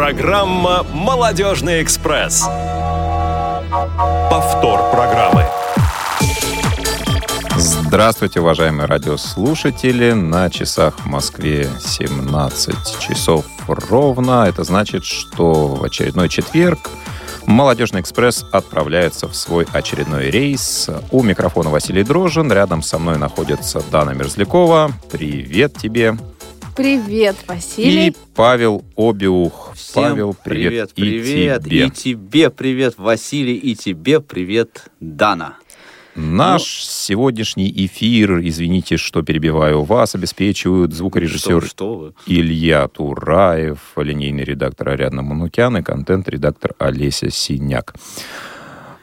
Программа «Молодежный экспресс». Повтор программы. Здравствуйте, уважаемые радиослушатели. На часах в Москве 17 часов ровно. Это значит, что в очередной четверг Молодежный экспресс отправляется в свой очередной рейс. У микрофона Василий Дрожин. Рядом со мной находится Дана Мерзлякова. Привет тебе. Привет, Василий. И Павел Обиух. Всем Павел, привет, привет, привет. И тебе. И тебе привет, Василий, и тебе привет, Дана. Наш сегодняшний эфир, извините, что перебиваю вас, обеспечивают звукорежиссер Что, что вы? Илья Тураев, линейный редактор Ариадна Манукян и контент-редактор Олеся Синяк.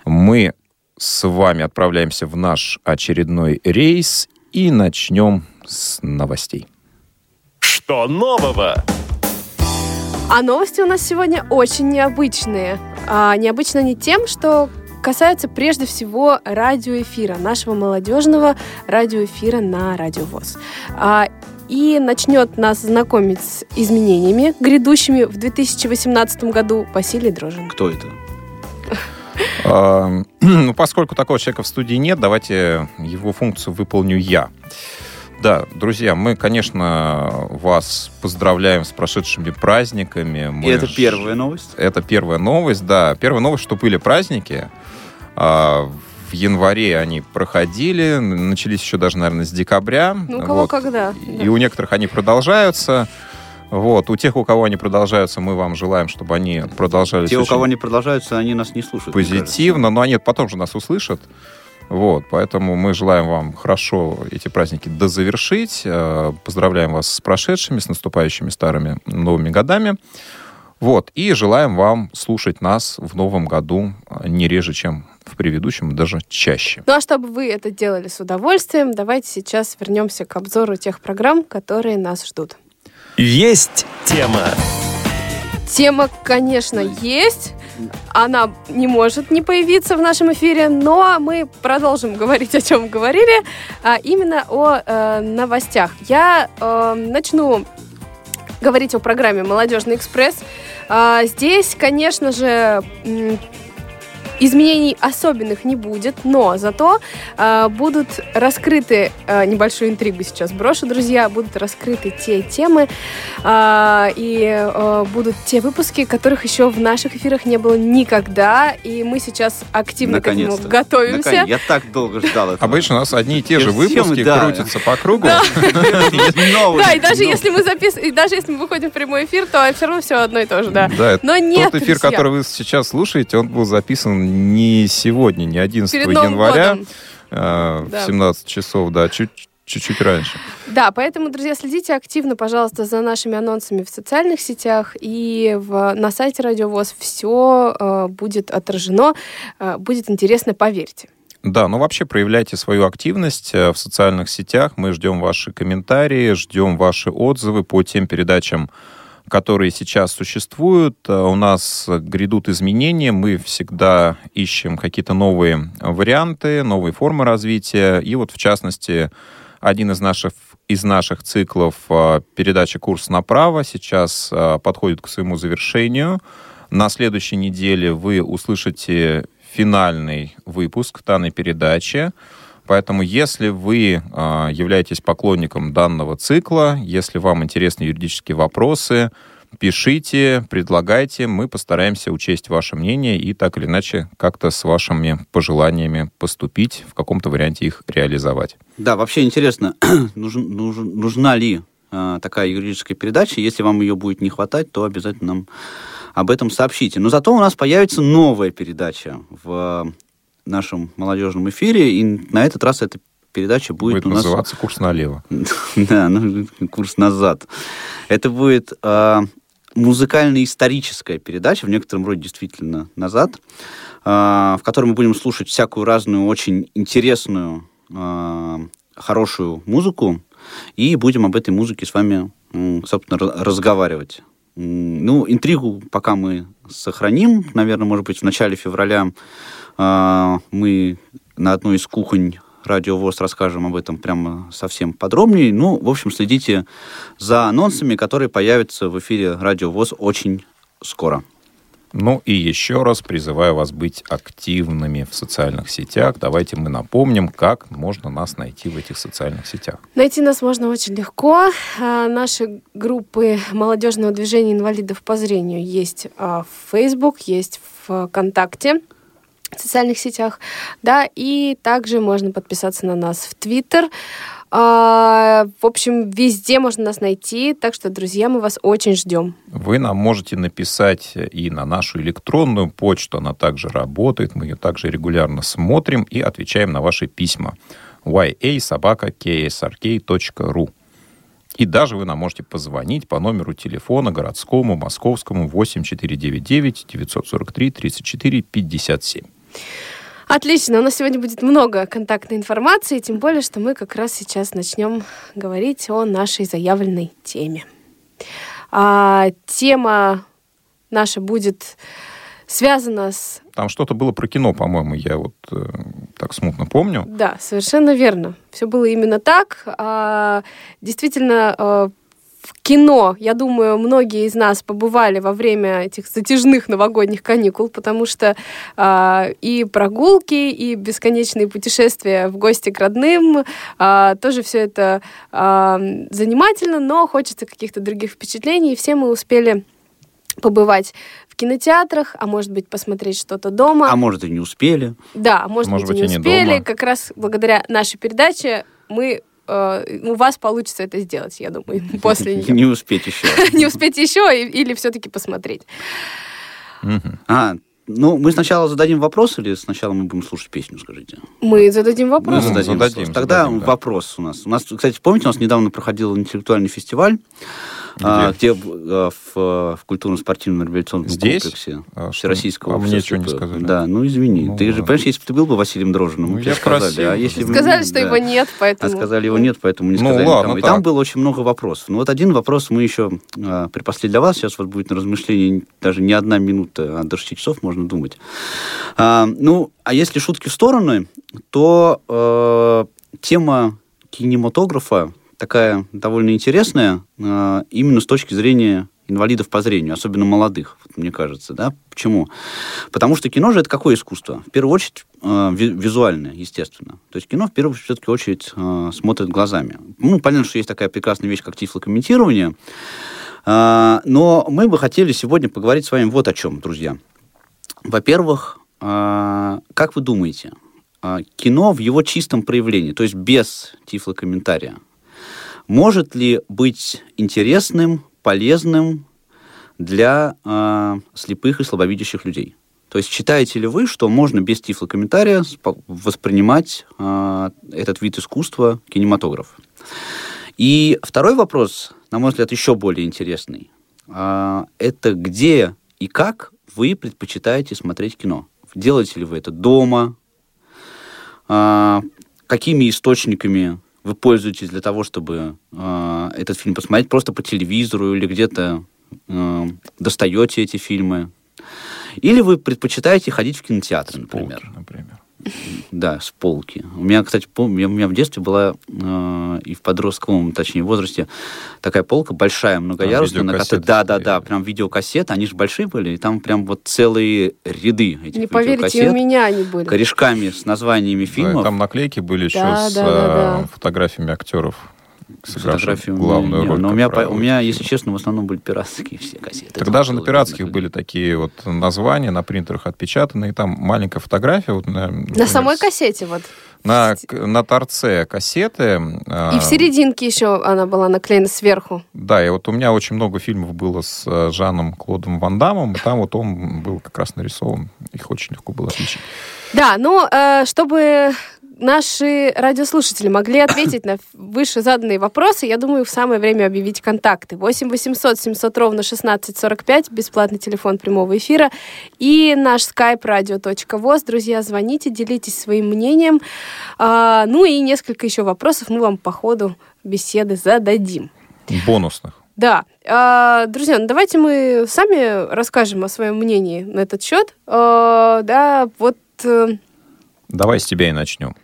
Мы с вами отправляемся в наш очередной рейс и начнем с новостей. Что нового? А новости у нас сегодня очень необычные. А, необычно не тем, что касается прежде всего радиоэфира, нашего молодежного радиоэфира на Радио ВОЗ. А, и начнет нас знакомить с изменениями, грядущими в 2018 году Василий Дрожин. Кто это? А, Ну, поскольку такого человека в студии нет, давайте его функцию выполню я. Да, друзья, мы, конечно, вас поздравляем с прошедшими праздниками. Мы И это ж- первая новость? Это первая новость, да. Первая новость, что были праздники. А, В январе они проходили, начались еще даже, наверное, с декабря. Ну, у кого Вот. когда. И да. у некоторых они продолжаются. Вот. У тех, у кого они продолжаются, мы вам желаем, чтобы они продолжались Те, у кого не продолжаются, они нас не слушают. позитивно. Но они потом же нас услышат. Вот, поэтому мы желаем вам хорошо эти праздники дозавершить. Э, Поздравляем вас с прошедшими, с наступающими старыми новыми годами. Вот, и желаем вам слушать нас в новом году э, не реже, чем в предыдущем, даже чаще. Ну а чтобы вы это делали с удовольствием, давайте сейчас вернемся к обзору тех программ, которые нас ждут. Есть тема. Тема, конечно, есть. Она не может не появиться в нашем эфире, но мы продолжим говорить, о чем говорили, а именно о э, новостях. Я э, начну говорить о программе «Молодежный экспресс». А, здесь, конечно же, изменений особенных не будет, но зато э, будут раскрыты, э, небольшую интригу сейчас брошу, друзья, будут раскрыты те темы э, и э, будут те выпуски, которых еще в наших эфирах не было никогда, и мы сейчас активно к этому Наконец-то. готовимся. Наконец, Я так долго ждал этого. Обычно у нас одни и те же выпуски крутятся по кругу. Да, и даже если мы записываем, и даже если мы выходим в прямой эфир, то все равно все одно и то же, да. Да, Но нет, Тот эфир, который вы сейчас слушаете, он был записан не сегодня, не 11 Перед января, годом. э, Да. в 17 часов, да, чуть чуть-чуть раньше. Да, поэтому, друзья, следите активно, пожалуйста, за нашими анонсами в социальных сетях и в, на сайте Радиовоз все будет отражено, э, будет интересно, поверьте. Да, ну вообще проявляйте свою активность э, в социальных сетях. Мы ждем ваши комментарии, ждем ваши отзывы по тем передачам, которые сейчас существуют. Э, У нас грядут изменения. Мы всегда ищем какие-то новые варианты, новые формы развития. И вот, в частности, один из наших, из наших циклов э, передача «Курс направо» сейчас э, подходит к своему завершению. На следующей неделе вы услышите финальный выпуск данной передачи. Поэтому, если вы э, являетесь поклонником данного цикла, если вам интересны юридические вопросы, пишите, предлагайте, мы постараемся учесть ваше мнение и так или иначе как-то с вашими пожеланиями поступить, в каком-то варианте их реализовать. Да, вообще интересно, нужен- нужна ли э, такая юридическая передача? Если вам ее будет не хватать, то обязательно нам об этом сообщите. Но зато у нас появится новая передача в нашем молодежном эфире, и на этот раз эта передача будет, Будет у нас... называться «Курс налево». Да, ну, курс назад. Это будет э, музыкально-историческая передача, в некотором роде действительно назад, э, в которой мы будем слушать всякую разную, очень интересную, э, хорошую музыку, и будем об этой музыке с вами, собственно, ра- разговаривать. Ну, интригу пока мы сохраним. Наверное, может быть, в начале февраля э, мы на одной из кухонь Радио ВОЗ расскажем об этом прямо совсем подробнее. Ну, в общем, следите за анонсами, которые появятся в эфире Радио ВОЗ очень скоро. Ну и еще раз призываю вас быть активными в социальных сетях. Давайте мы напомним, как можно нас найти в этих социальных сетях. Найти нас можно очень легко. А, Наши группы молодежного движения инвалидов по зрению есть а, в Facebook, есть в ВКонтакте, в социальных сетях, да, и также можно подписаться на нас в Твиттер. А, В общем, везде можно нас найти, так что, друзья, мы вас очень ждем. Вы нам можете написать и на нашу электронную почту, она также работает, мы ее также регулярно смотрим и отвечаем на ваши письма. ya-ksrk.ru И даже вы нам можете позвонить по номеру телефона городскому, московскому 8499 943 34 57. Отлично, у нас сегодня будет много контактной информации, тем более, что мы как раз сейчас начнем говорить о нашей заявленной теме. А, тема наша будет связана с... Там что-то было про кино, по-моему, я вот э, так смутно помню. Да, совершенно верно. Все было именно так. А, действительно, а, в кино, я думаю, многие из нас побывали во время этих затяжных новогодних каникул, потому что а, и прогулки, и бесконечные путешествия в гости к родным, а, тоже все это а, занимательно, но хочется каких-то других впечатлений, и все мы успели побывать в кинотеатрах, а может быть посмотреть что-то дома. А может, и не успели. Да, а может, Может быть, и быть, не и не успели. дома. Как раз благодаря нашей передаче мы э, у вас получится это сделать, я думаю, после нее. Не успеть еще. Не успеть еще или все-таки посмотреть. А, ну, мы сначала зададим вопрос или сначала мы будем слушать песню, скажите? Мы зададим Мы вопрос. Ну, зададим, зададим. Тогда зададим, да. вопрос у нас. У нас, кстати, помните, у нас недавно проходил интеллектуальный фестиваль, а, где, э, в, в культурно-спортивном революционном Здесь? комплексе А Всероссийского а мне общества. что не сказали? Да, ну извини. Ну ты же, ладно. понимаешь, если бы ты был бы Василием Дрожжиным, Ну, мы тебе я сказали. просил а если бы- Сказали, что да. его нет, А поэтому... сказали его нет, поэтому не Ну, сказали. ладно, там. И там было очень много вопросов. Ну вот один вопрос мы еще а, припасли для вас. Сейчас вас будет на размышление даже не одна минута, а до 6 часов можно думать. А, ну, а если шутки в сторону, то э, тема кинематографа такая довольно интересная, э, именно с точки зрения инвалидов по зрению, особенно молодых, мне кажется, да? Почему? Потому что кино же это какое искусство? В первую очередь э, ви- визуальное, естественно. То есть кино в первую все-таки очередь э, смотрит глазами. Ну, понятно, что есть такая прекрасная вещь, как тифлокомментирование, э, но мы бы хотели сегодня поговорить с вами вот о чем, друзья. Во-первых, а, как вы думаете, а, кино в его чистом проявлении, то есть без тифлокомментария, может ли быть интересным, полезным для а, слепых и слабовидящих людей? То есть считаете ли вы, что можно без тифлокомментария воспринимать а, этот вид искусства, кинематограф? И второй вопрос, на мой взгляд, еще более интересный. А, Это где и как вы предпочитаете смотреть кино? Делаете ли вы это дома? А, Какими источниками вы пользуетесь для того, чтобы а, этот фильм посмотреть? Просто по телевизору или где-то а, достаете эти фильмы? Или вы предпочитаете ходить в кинотеатр, например? Полки, например. Да, с полки. У меня, кстати, помню, у меня в детстве была э, и в подростковом, точнее, возрасте такая полка большая, многоярусная, на которой, да, да, да, прям видеокассеты, они же большие были, и там прям вот целые ряды этих Не поверите, у меня они были. корешками с названиями Да, фильмов. там наклейки были еще Да, с да, да, э, да. фотографиями актеров, меня главную не- роль. но у меня, по- у меня, если честно, в основном были пиратские все кассеты. Даже было на пиратских были такие вот названия, на принтерах отпечатаны, и там маленькая фотография. Вот, на, На самой кассете вот. На, на торце кассеты. а, И в серединке еще она была наклеена сверху. Да, и вот у меня очень много фильмов было с э, Жаном Клодом Ван Дамом, и там вот он был как раз нарисован. Их очень легко было отличить. Да, ну, чтобы наши радиослушатели могли ответить на выше заданные вопросы, я думаю, в самое время объявить контакты. 8 800 700 ровно 1645, бесплатный телефон прямого эфира, и наш skype radio.voz. Друзья, звоните, делитесь своим мнением. А, ну и несколько еще вопросов мы вам по ходу беседы зададим. Бонусных. Да. А, друзья, ну давайте мы сами расскажем о своем мнении на этот счет. А, да, вот э, Давай с тебя и начнем.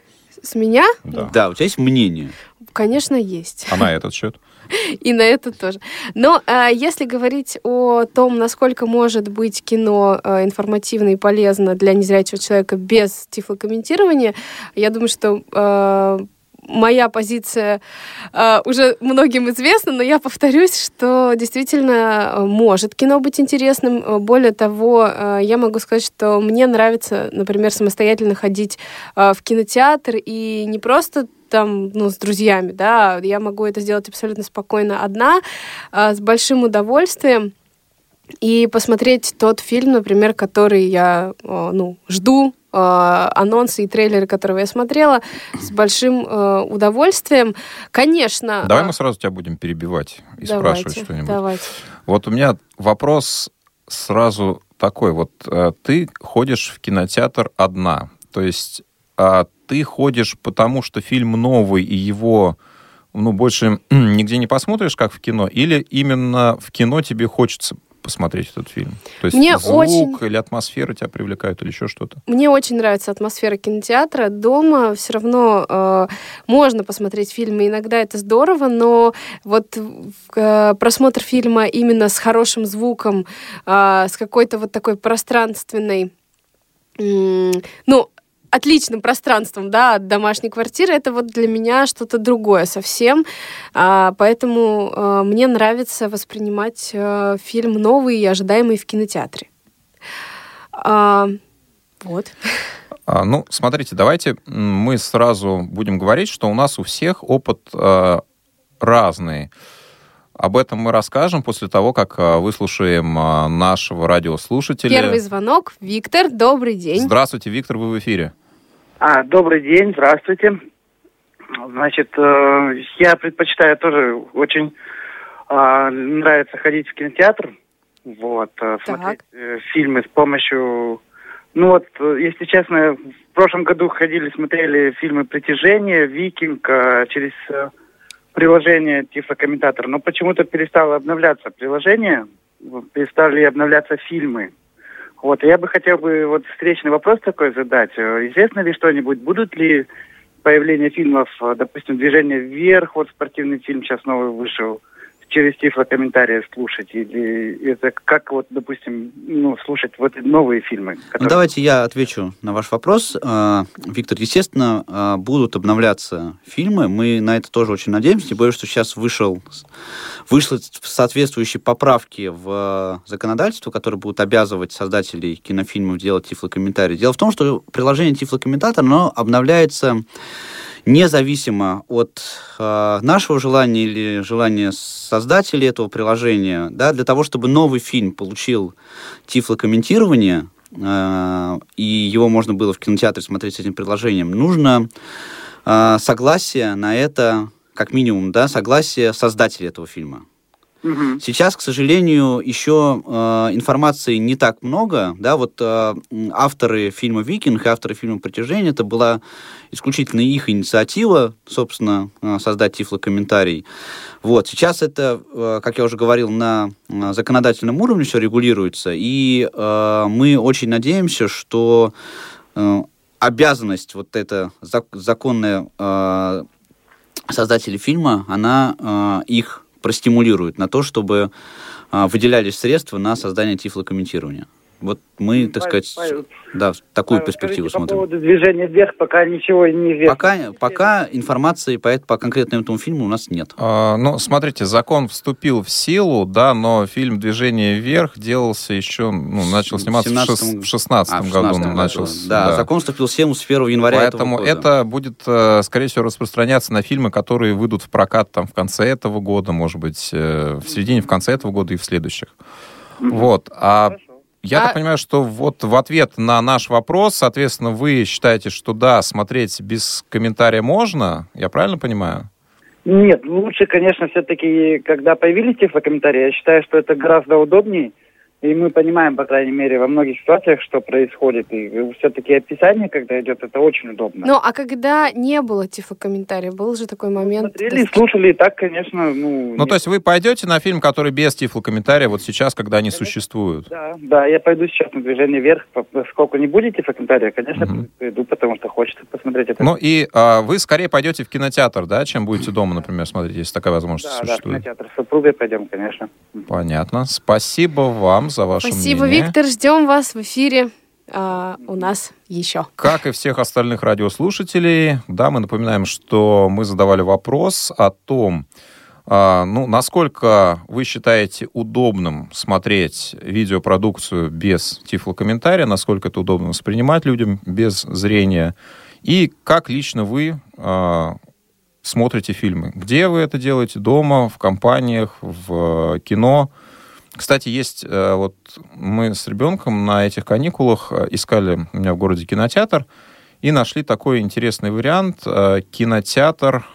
С меня, Да. Да, у тебя есть мнение. конечно, есть. А на этот счет? И на это тоже. Но э, если говорить о том, насколько может быть кино э, информативно и полезно для незрячего человека без тифлокомментирования, я думаю, что э, моя позиция э, уже многим известна, но я повторюсь, что действительно э, может кино быть интересным. Э, более того, э, я могу сказать, что мне нравится, например, самостоятельно ходить э, в кинотеатр и не просто там, ну, с друзьями, да, я могу это сделать абсолютно спокойно одна, э, с большим удовольствием и посмотреть тот фильм, например, который я, э, ну, жду анонсы и трейлеры, которые я смотрела, с большим э, удовольствием. Конечно... Давай мы сразу тебя будем перебивать и давайте, спрашивать что-нибудь. Давайте. Вот у меня вопрос сразу такой. Вот э, ты ходишь в кинотеатр одна. То есть э, ты ходишь потому, что фильм новый, и его ну, больше нигде не посмотришь, как в кино, или именно в кино тебе хочется посмотреть этот фильм? То есть Мне звук очень... или атмосфера тебя привлекают, или еще что-то? Мне очень нравится атмосфера кинотеатра. Дома все равно э, можно посмотреть фильмы, иногда это здорово, но вот э, просмотр фильма именно с хорошим звуком, э, с какой-то вот такой пространственной ну, отличным пространством, да, от домашней квартиры, это вот для меня что-то другое совсем. А, поэтому а, мне нравится воспринимать а, фильм новый и ожидаемый в кинотеатре. А, вот. А, ну, смотрите, давайте мы сразу будем говорить, что у нас у всех опыт а, разный. Об этом мы расскажем после того, как выслушаем нашего радиослушателя. Первый звонок. Виктор, добрый день. Здравствуйте, Виктор, вы в эфире. А, добрый день, здравствуйте. Значит, э, я предпочитаю тоже очень э, нравится ходить в кинотеатр, вот, э, смотреть э, фильмы с помощью, ну вот, э, если честно, в прошлом году ходили, смотрели фильмы «Притяжение», «Викинг» э, через э, приложение тифлокомментатор, но почему-то перестало обновляться приложение, перестали обновляться фильмы. Вот, я бы хотел бы вот встречный вопрос такой задать. Э, известно ли что-нибудь, будут ли появление фильмов, э, допустим, «Движение вверх», вот спортивный фильм сейчас новый вышел, через тифлокомментарии слушать? Или это как, вот, допустим, ну, слушать вот новые фильмы? Которые... Ну, давайте я отвечу на ваш вопрос. А, Виктор, естественно, а, будут обновляться фильмы. Мы на это тоже очень надеемся. Тем более, что сейчас вышел, вышли соответствующие поправки в законодательство, которые будут обязывать создателей кинофильмов делать тифлокомментарии. Дело в том, что приложение тифлокомментатор, оно обновляется независимо от э, нашего желания или желания создателей этого приложения, да, для того, чтобы новый фильм получил тифлокомментирование, э, и его можно было в кинотеатре смотреть с этим приложением, нужно э, согласие на это, как минимум, да, согласие создателей этого фильма. Сейчас, к сожалению, еще э, информации не так много. Да, вот э, авторы фильма «Викинг» и авторы фильма «Притяжение» это была исключительно их инициатива, собственно, э, создать тифлокомментарий. Вот. Сейчас это, э, как я уже говорил, на э, законодательном уровне все регулируется, и э, мы очень надеемся, что э, обязанность вот эта зак законная э, создателей фильма, она их простимулирует на то, чтобы а, выделялись средства на создание тифлокомментирования. Вот мы, так сказать, Павел, да, такую Павел, перспективу смотрим. По поводу движения вверх пока ничего не известно. Пока, пока информации по, по конкретному этому фильму у нас нет. А, ну, смотрите, закон вступил в силу, да, но фильм «Движение вверх» делался еще, ну, начал сниматься 17... в 16 а, году. году. Начался, да, да, закон вступил в силу с 1 января Поэтому этого года. это будет, э, скорее всего, распространяться на фильмы, которые выйдут в прокат там в конце этого года, может быть, э, в середине, в конце этого года и в следующих. Mm-hmm. Вот. А Хорошо. Я а... так понимаю, что вот в ответ на наш вопрос, соответственно, вы считаете, что да, смотреть без комментария можно? Я правильно понимаю? Нет, лучше, конечно, все-таки, когда появились тифлокомментарии, я считаю, что это гораздо удобнее. И мы понимаем, по крайней мере, во многих ситуациях, что происходит. И все-таки описание, когда идет, это очень удобно. Ну, а когда не было тифлокомментариев, был же такой момент... Смотрели, слушали, и так, конечно, ну... Ну, то есть вы пойдете на фильм, который без тифлокомментария вот сейчас, когда они конечно. существуют? Да, да, я пойду сейчас на движение вверх. Поскольку не будет тифлокомментария, конечно, угу. пойду, потому что хочется посмотреть это. Ну, и а, вы скорее пойдете в кинотеатр, да, чем будете дома, например, смотреть, если такая возможность да, существует? Да, в кинотеатр с супругой пойдем, конечно. Понятно. Спасибо вам за ваше Спасибо, мнение. Виктор. Ждем вас в эфире а, у нас еще. Как и всех остальных радиослушателей, да, мы напоминаем, что мы задавали вопрос о том, а, ну, насколько вы считаете удобным смотреть видеопродукцию без тифлокомментария, насколько это удобно воспринимать людям без зрения, и как лично вы а, смотрите фильмы. Где вы это делаете? Дома, в компаниях, в кино? Кстати, есть э, вот мы с ребенком на этих каникулах э, искали у меня в городе кинотеатр и нашли такой интересный вариант э, кинотеатр,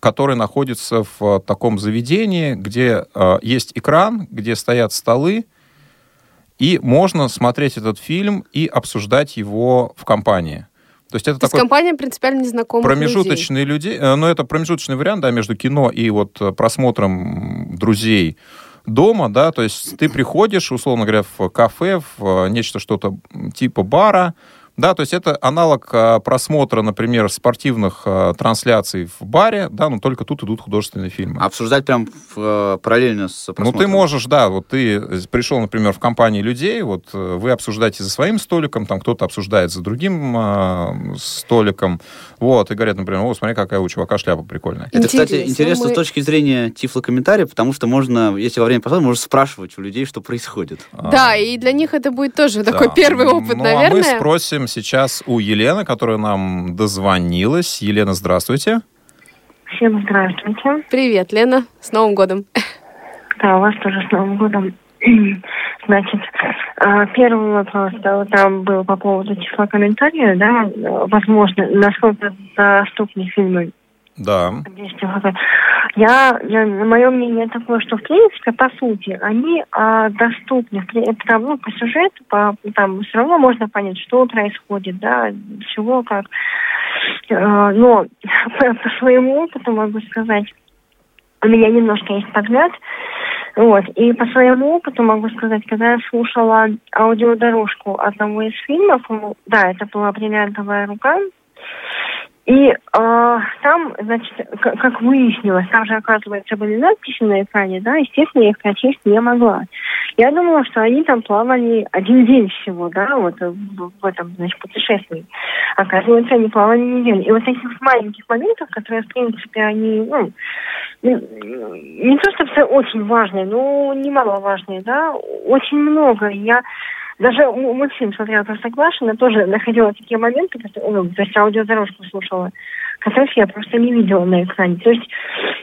который находится в таком заведении, где есть экран, где стоят столы, и можно смотреть этот фильм и обсуждать его в компании. То есть это То такой компания принципиально незнакомых промежуточный людей. людей. Но это промежуточный вариант, да, между кино и вот просмотром друзей дома, да, то есть ты приходишь, условно говоря, в кафе, в нечто что-то типа бара, да, то есть это аналог а, просмотра, например, спортивных а, трансляций в баре, да, но только тут идут художественные фильмы. Обсуждать прям в, э, параллельно с просмотром? Ну, ты можешь, да, вот ты пришел, например, в компании людей, вот э, вы обсуждаете за своим столиком, там кто-то обсуждает за другим э, столиком, вот, и говорят, например, о, смотри, какая у чувака шляпа прикольная. Это, кстати, интересно мы... с точки зрения тифлокомментария, потому что можно, если во время просмотра, можно спрашивать у людей, что происходит. Да, а... и для них это будет тоже да. такой первый опыт, ну, наверное. А мы спросим сейчас у Елены, которая нам дозвонилась. Елена, здравствуйте. Всем здравствуйте. Привет, Лена. С Новым годом. Да, у вас тоже с Новым годом. Значит, а, первый вопрос, да, там был по поводу числа комментариев, да, возможно, насколько доступны фильмы да. Я, я, мое мнение такое, что в принципе, по сути, они а, доступны, потому ну, по сюжету, по, там все равно можно понять, что происходит, да, чего, как. А, но по, по своему опыту могу сказать, у меня немножко есть взгляд, вот, и по своему опыту могу сказать, когда я слушала аудиодорожку одного из фильмов, да, это была «Бриллиантовая рука», и э, там, значит, как, выяснилось, там же, оказывается, были надписи на экране, да, естественно, я их прочесть не могла. Я думала, что они там плавали один день всего, да, вот в, в этом, значит, путешествии. Оказывается, они плавали неделю. И вот таких маленьких моментов, которые, в принципе, они, ну, не то, что все очень важные, но немаловажные, да, очень много. Я даже мультфильм смотрела Простоквашино, тоже находила такие моменты, ну, то есть аудиодорожку слушала, которых я просто не видела на экране. То есть,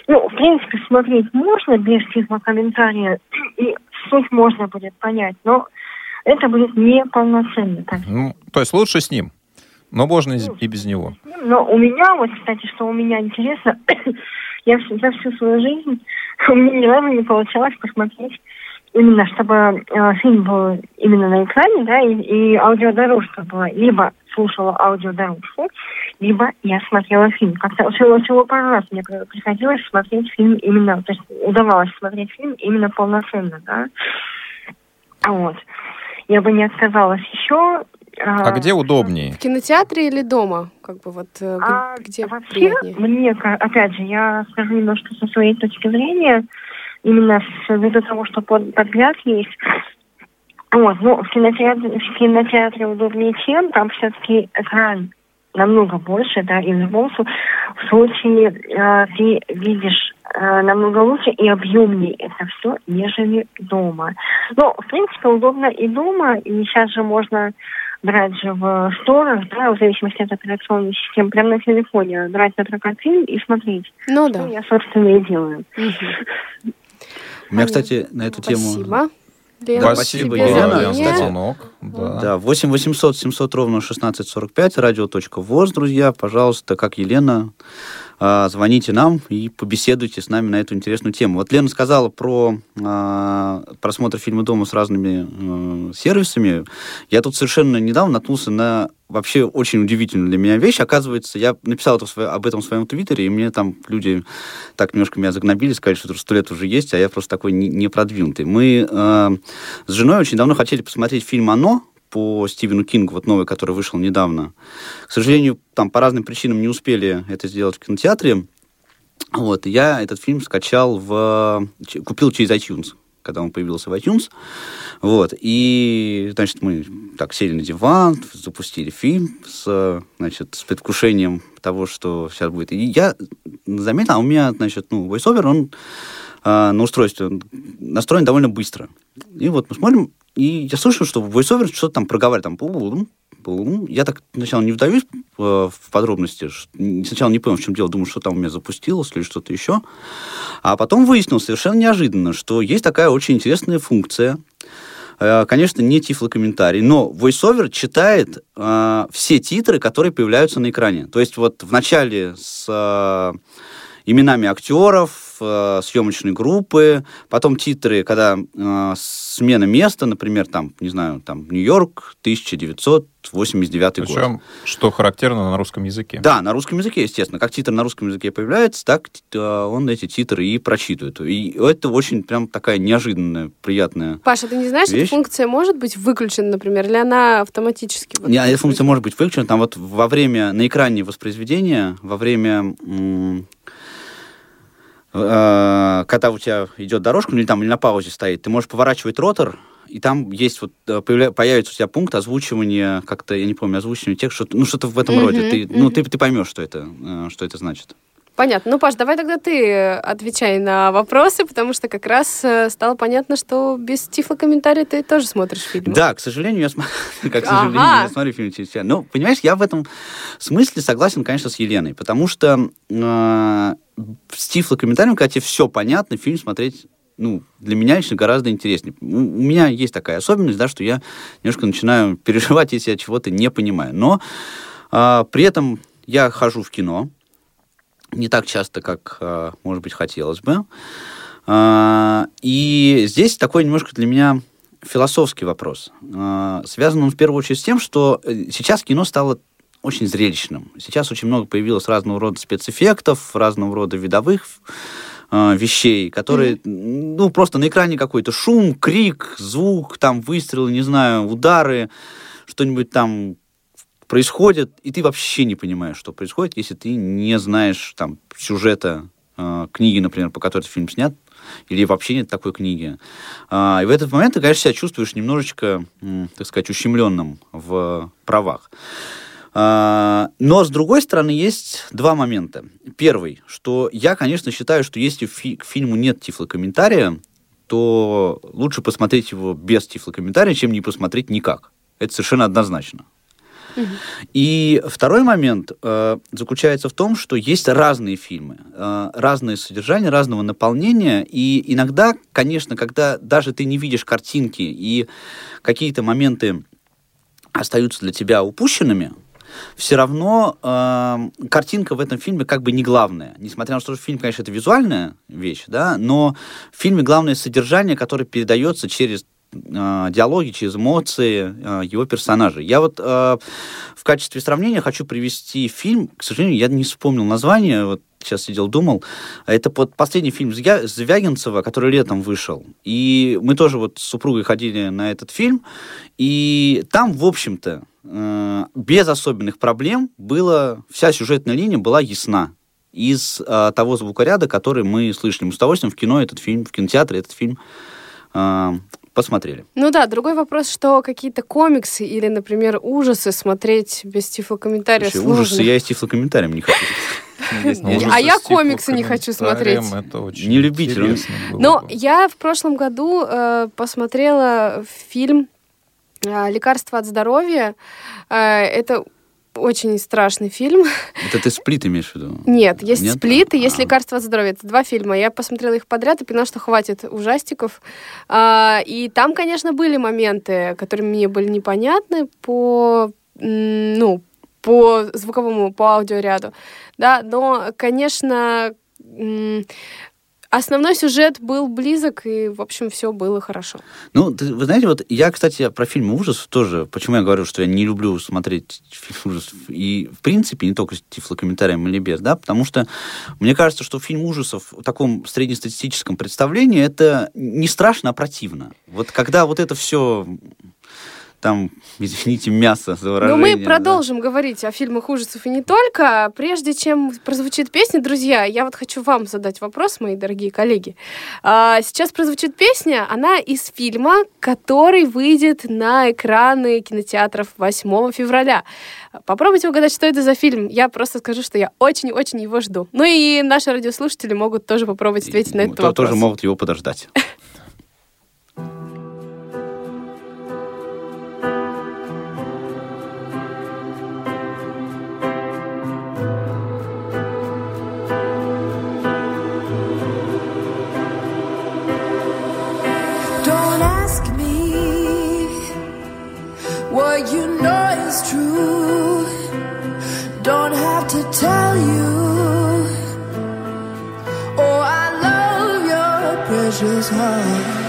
ну, в принципе, смотреть можно без комментария, и суть можно будет понять, но это будет неполноценно. Так. Ну, то есть лучше с ним, но можно и, и без него. Но у меня, вот, кстати, что у меня интересно, я за всю свою жизнь, у меня ни разу не получалось посмотреть именно чтобы э, фильм был именно на экране, да, и, и аудиодорожка была. Либо слушала аудиодорожку, либо я смотрела фильм. Как-то всего, всего пару раз мне приходилось смотреть фильм именно, то есть удавалось смотреть фильм именно полноценно, да. Вот. Я бы не отказалась еще. А, а где удобнее? В кинотеатре или дома? Как бы вот э, а, где вообще, приятнее? Мне, опять же, я скажу немножко со своей точки зрения именно ввиду того, что под, подгляд есть. Вот, ну, в кинотеатре, в кинотеатре удобнее чем, там все-таки экран намного больше, да, и в любом случае э, ты видишь э, намного лучше и объемнее это все, нежели дома. Но, в принципе, удобно и дома, и сейчас же можно брать же в сторах, да, в зависимости от операционной системы, прямо на телефоне, брать на прокат и смотреть. Ну да. Что я, собственно, и делаю. Угу. У меня, кстати, на эту тему... Спасибо. Лена, Спасибо, Елена. Кстати, звонок. Да. да, 8 800 700 ровно 1645, радио.воз, друзья, пожалуйста, как Елена, а, звоните нам и побеседуйте с нами на эту интересную тему. Вот Лена сказала про а, просмотр фильма дома с разными а, сервисами. Я тут совершенно недавно наткнулся на вообще очень удивительную для меня вещь. Оказывается, я написал это в об этом в своем твиттере, и мне там люди так немножко меня загнобили, сказали, что сто лет уже есть, а я просто такой не продвинутый. Мы э, с женой очень давно хотели посмотреть фильм «Оно», по Стивену Кингу, вот новый, который вышел недавно. К сожалению, там по разным причинам не успели это сделать в кинотеатре. Вот, я этот фильм скачал в... купил через iTunes, когда он появился в iTunes. Вот, и, значит, мы так сели на диван, запустили фильм с, значит, с предвкушением того, что сейчас будет. И я заметил, а у меня, значит, ну, voiceover, он э, на устройстве настроен довольно быстро. И вот мы смотрим, и я слышу, что voiceover что-то там проговаривает, там, я так сначала не вдаюсь э, в подробности, сначала не понял, в чем дело, думаю, что там у меня запустилось или что-то еще. А потом выяснил совершенно неожиданно, что есть такая очень интересная функция, э, конечно, не тифлокомментарий, но VoiceOver читает э, все титры, которые появляются на экране. То есть вот в начале с э, именами актеров, э, съемочной группы, потом титры, когда э, смена места, например, там, не знаю, там, Нью-Йорк, 1989 Причем, год. что характерно на русском языке. Да, на русском языке, естественно. Как титр на русском языке появляется, так э, он эти титры и прочитывает. И это очень прям такая неожиданная, приятная Паша, ты не знаешь, вещь. эта функция может быть выключена, например, или она автоматически? Вот, Нет, эта функция может быть выключена. Там вот во время, на экране воспроизведения, во время Э, когда у тебя идет дорожка, ну или там или на паузе стоит, ты можешь поворачивать ротор, и там есть вот э, появится у тебя пункт озвучивания, как-то я не помню, озвучивания текста, что ну что-то в этом mm-hmm, роде. Ты, mm-hmm. ну ты ты поймешь, что это э, что это значит. Понятно. Ну, Паш, давай тогда ты отвечай на вопросы, потому что как раз стало понятно, что без тифлокомментария ты тоже смотришь фильм. Да, к сожалению, я, смотрю, как, к сожалению, ага. я смотрю фильм через себя. Ну, понимаешь, я в этом смысле согласен, конечно, с Еленой, потому что э, с тифлокомментарием, когда тебе все понятно, фильм смотреть ну, для меня лично гораздо интереснее. У меня есть такая особенность, да, что я немножко начинаю переживать, если я чего-то не понимаю. Но а, при этом я хожу в кино, не так часто, как, а, может быть, хотелось бы. А, и здесь такой немножко для меня философский вопрос. А, связан он в первую очередь с тем, что э, сейчас кино стало очень зрелищным. Сейчас очень много появилось разного рода спецэффектов, разного рода видовых э, вещей, которые, mm-hmm. ну, просто на экране какой-то шум, крик, звук, там выстрелы, не знаю, удары, что-нибудь там происходит, и ты вообще не понимаешь, что происходит, если ты не знаешь там сюжета э, книги, например, по которой фильм снят, или вообще нет такой книги. А, и в этот момент ты, конечно, себя чувствуешь немножечко, так сказать, ущемленным в правах. А, но, с другой стороны, есть два момента. Первый, что я, конечно, считаю, что если к фильму нет тифлокомментария, то лучше посмотреть его без тифлокомментария, чем не посмотреть никак. Это совершенно однозначно. И второй момент э, заключается в том, что есть разные фильмы, э, разные содержания, разного наполнения, и иногда, конечно, когда даже ты не видишь картинки и какие-то моменты остаются для тебя упущенными, все равно э, картинка в этом фильме как бы не главная. Несмотря на то, что фильм, конечно, это визуальная вещь, да, но в фильме главное содержание, которое передается через диалоги, через эмоции э, его персонажей. Я вот э, в качестве сравнения хочу привести фильм, к сожалению, я не вспомнил название, вот сейчас сидел, думал. Это под последний фильм Звягинцева, который летом вышел. И мы тоже вот с супругой ходили на этот фильм. И там, в общем-то, э, без особенных проблем было, вся сюжетная линия была ясна из э, того звукоряда, который мы слышали. Мы с удовольствием в кино этот фильм, в кинотеатре этот фильм посмотрели. Ну да, другой вопрос, что какие-то комиксы или, например, ужасы смотреть без тифлокомментария сложно. Ужасы я и с тифлокомментарием не хочу. А я комиксы не хочу смотреть. Не любитель. Но я в прошлом году э, посмотрела фильм э, «Лекарство от здоровья». Э, это очень страшный фильм. Это ты сплит имеешь в виду? Нет, есть Нет? сплит и есть а. лекарство от здоровья. Это два фильма. Я посмотрела их подряд и поняла, что хватит ужастиков. А, и там, конечно, были моменты, которые мне были непонятны по, ну, по звуковому, по аудиоряду, да, но, конечно, основной сюжет был близок, и, в общем, все было хорошо. Ну, вы знаете, вот я, кстати, про фильмы ужасов тоже, почему я говорю, что я не люблю смотреть фильм ужасов, и, в принципе, не только с тифлокомментарием или без, да, потому что мне кажется, что фильм ужасов в таком среднестатистическом представлении это не страшно, а противно. Вот когда вот это все там, извините, мясо за выражение. Но мы продолжим да. говорить о фильмах ужасов и не только. Прежде чем прозвучит песня, друзья, я вот хочу вам задать вопрос, мои дорогие коллеги. А, сейчас прозвучит песня, она из фильма, который выйдет на экраны кинотеатров 8 февраля. Попробуйте угадать, что это за фильм. Я просто скажу, что я очень-очень его жду. Ну и наши радиослушатели могут тоже попробовать ответить и, на этот то, вопрос. Тоже могут его подождать. is true. Don't have to tell you. Oh, I love your precious heart.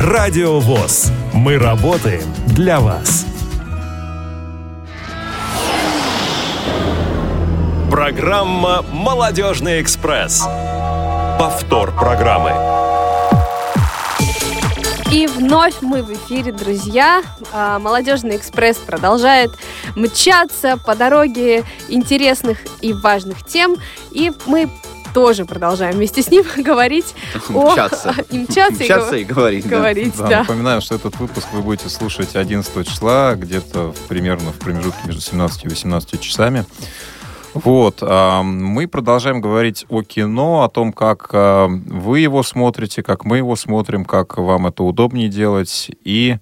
Радио ВОЗ. Мы работаем для вас. Программа «Молодежный экспресс». Повтор программы. И вновь мы в эфире, друзья. А, Молодежный экспресс продолжает мчаться по дороге интересных и важных тем. И мы тоже продолжаем вместе с ним говорить о... Мчаться. И мчаться, Мчаться и говорить. да. говорить, Да, да. Напоминаю, что этот выпуск вы будете слушать 11 числа, где-то примерно в промежутке между 17 и 18 часами. Вот, а, мы продолжаем говорить о кино, о том, как а, вы его смотрите, как мы его смотрим, как вам это удобнее делать, и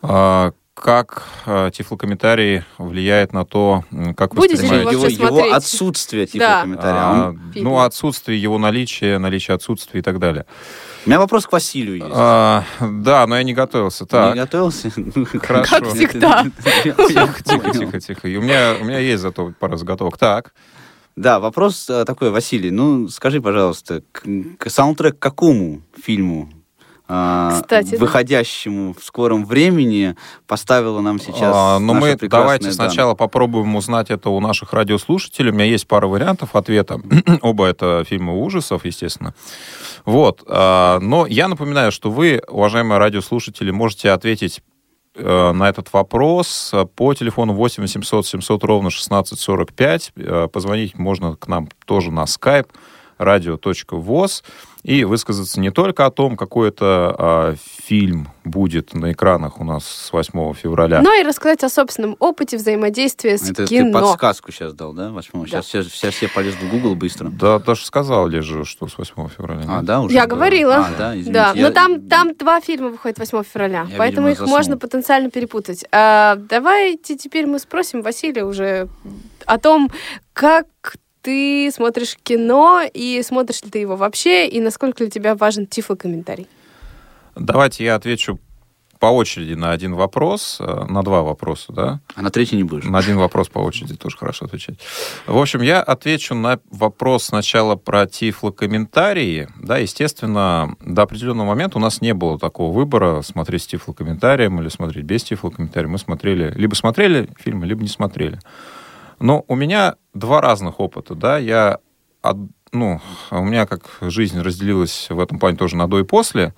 а, как а, тифлокомментарий влияет на то, как вы Будете воспринимаете его, его отсутствие типа Да. а, Он- фильм. ну, отсутствие его наличия, наличие отсутствия и так далее. У меня вопрос к Василию есть. А, да, но я не готовился. Так. Не готовился? Ну, Хорошо. Как всегда. Тихо, тихо, тихо, тихо. И у меня, у меня есть зато пара заготовок. Так. Да, вопрос э, такой, Василий. Ну, скажи, пожалуйста, к, к саундтрек к какому фильму, а, Кстати, да. выходящему в скором времени, поставила нам сейчас А, но наша мы давайте Дана? сначала попробуем узнать это у наших радиослушателей. У меня есть пара вариантов ответа. Оба это фильмы ужасов, естественно. Вот. а, Но я напоминаю, что вы, уважаемые радиослушатели, можете ответить э, на этот вопрос по телефону 8 800 700 ровно 1645. Э, Позвонить можно к нам тоже на skype radio.voz и высказаться не только о том, какой это а, фильм будет на экранах у нас с 8 февраля. Но и рассказать о собственном опыте взаимодействия с Это ты кино. подсказку сейчас дал, да, восьмого? Да. Сейчас, сейчас, сейчас все полезут в Google быстро. Да, даже сказал ли же, что с 8 февраля. А, да, уже? Я Да. говорила. А, да, извините. Да, Я- но там, там два фильма выходят 8 февраля, Я, поэтому видимо, их заснул. можно потенциально перепутать. А, давайте теперь мы спросим Василия уже о том, как ты смотришь кино, и смотришь ли ты его вообще, и насколько для тебя важен тифлокомментарий. Давайте я отвечу по очереди на один вопрос, э, на два вопроса, да? А на третий не будешь? На один вопрос по очереди тоже хорошо отвечать. В общем, я отвечу на вопрос сначала про тифлокомментарии. Да, естественно, до определенного момента у нас не было такого выбора смотреть с тифлокомментарием или смотреть без тифлокомментария. Мы смотрели, либо смотрели фильмы, либо не смотрели. Но у меня два разных опыта, да, я, ну, у меня как жизнь разделилась в этом плане тоже на до и после.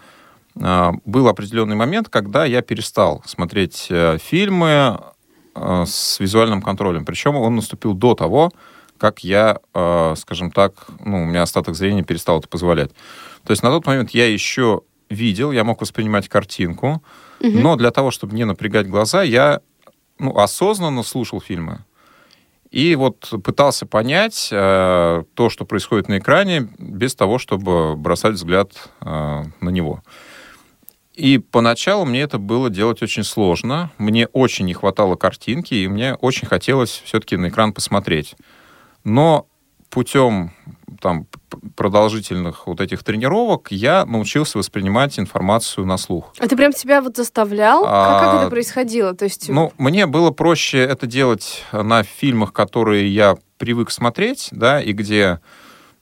А, Был определенный момент, когда я перестал смотреть э, фильмы э, с визуальным контролем. Причем он наступил до того, как я, э, скажем так, ну, у меня остаток зрения перестал это позволять. То есть на тот момент я еще видел, я мог воспринимать картинку, но для того, чтобы не напрягать глаза, я ну, осознанно слушал фильмы. И вот пытался понять э, то, что происходит на экране, без того, чтобы бросать взгляд э, на него. И поначалу мне это было делать очень сложно. Мне очень не хватало картинки, и мне очень хотелось все-таки на экран посмотреть. Но путем там, продолжительных вот этих тренировок я научился воспринимать информацию на слух. А ты прям себя вот заставлял? Как, как А, это происходило? То есть, Ну, мне было проще это делать на фильмах, которые я привык смотреть, да, и где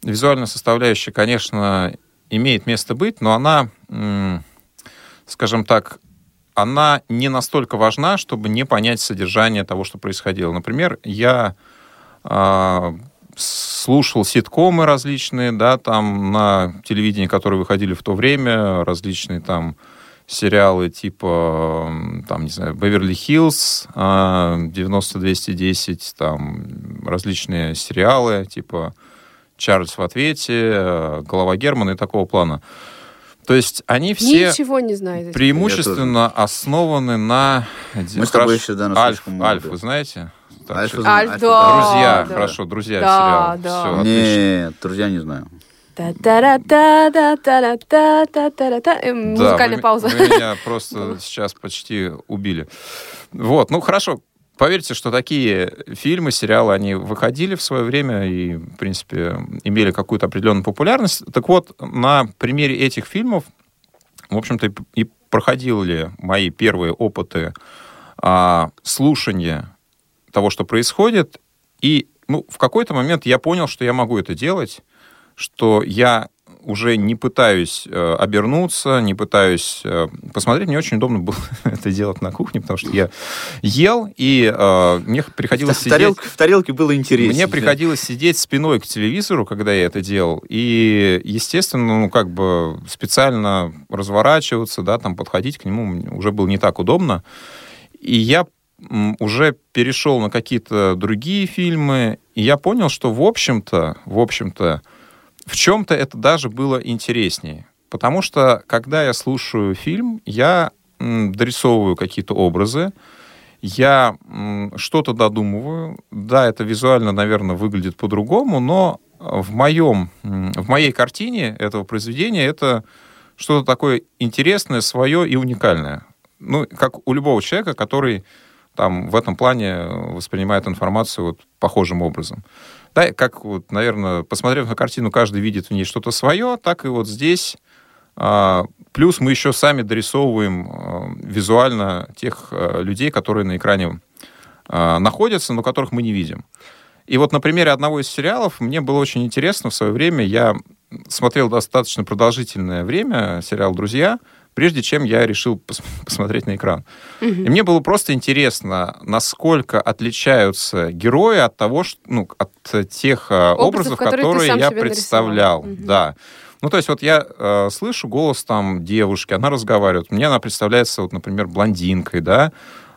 визуальная составляющая, конечно, имеет место быть, но она, скажем так, она не настолько важна, чтобы не понять содержание того, что происходило. Например, я а, слушал ситкомы различные, да, там на телевидении, которые выходили в то время, различные там сериалы типа, там, не знаю, Беверли-Хиллз, а, 90-210, там различные сериалы типа Чарльз в ответе, э, Голова Германа и такого плана. То есть они все ничего не знаю. преимущественно основаны на... Мы с тобой еще, да, Альф, Альф, вы знаете? Так, Альф что- знаю. Альф, да. Друзья, да. хорошо, друзья, Да, сериал. да. Отлично. Нет, друзья, не знаю. Музыкальная пауза. Вы меня просто сейчас почти убили. Вот, ну хорошо. Поверьте, что такие фильмы, сериалы, они выходили в свое время и, в принципе, имели какую-то определенную популярность. Так вот, на примере этих фильмов, в общем-то, и- и проходили мои первые опыты а, слушания того, что происходит. И ну, в какой-то момент я понял, что я могу это делать, что я уже не пытаюсь э, обернуться, не пытаюсь э, посмотреть. Мне очень удобно было это делать на кухне, потому что я ел, и э, мне приходилось В сидеть... тарелке, в тарелке было интереснее. Мне приходилось сидеть спиной к телевизору, когда я это делал, и, естественно, ну, как бы специально разворачиваться, да, там, подходить к нему уже было не так удобно. И я уже перешел на какие-то другие фильмы, и я понял, что, в общем-то, в общем-то, в чем-то это даже было интереснее. Потому что, когда я слушаю фильм, я дорисовываю какие-то образы, я что-то додумываю. Да, это визуально, наверное, выглядит по-другому, но в, моем, в моей картине этого произведения это что-то такое интересное, свое и уникальное. Ну, как у любого человека, который там в этом плане воспринимает информацию вот похожим образом. Да, как вот, наверное, посмотрев на картину, каждый видит в ней что-то свое, так и вот здесь а, плюс мы еще сами дорисовываем а, визуально тех а, людей, которые на экране находятся, но которых мы не видим. И вот на примере одного из сериалов мне было очень интересно в свое время. Я смотрел достаточно продолжительное время сериал «Друзья», прежде чем я решил пос посмотреть на экран. Угу. И мне было просто интересно, насколько отличаются герои от того, что, ну, от тех образов, образов которые, которые я представлял. Угу. Да. Ну, то есть вот я э, слышу голос там девушки, она разговаривает. Мне она представляется, вот, например, блондинкой, да,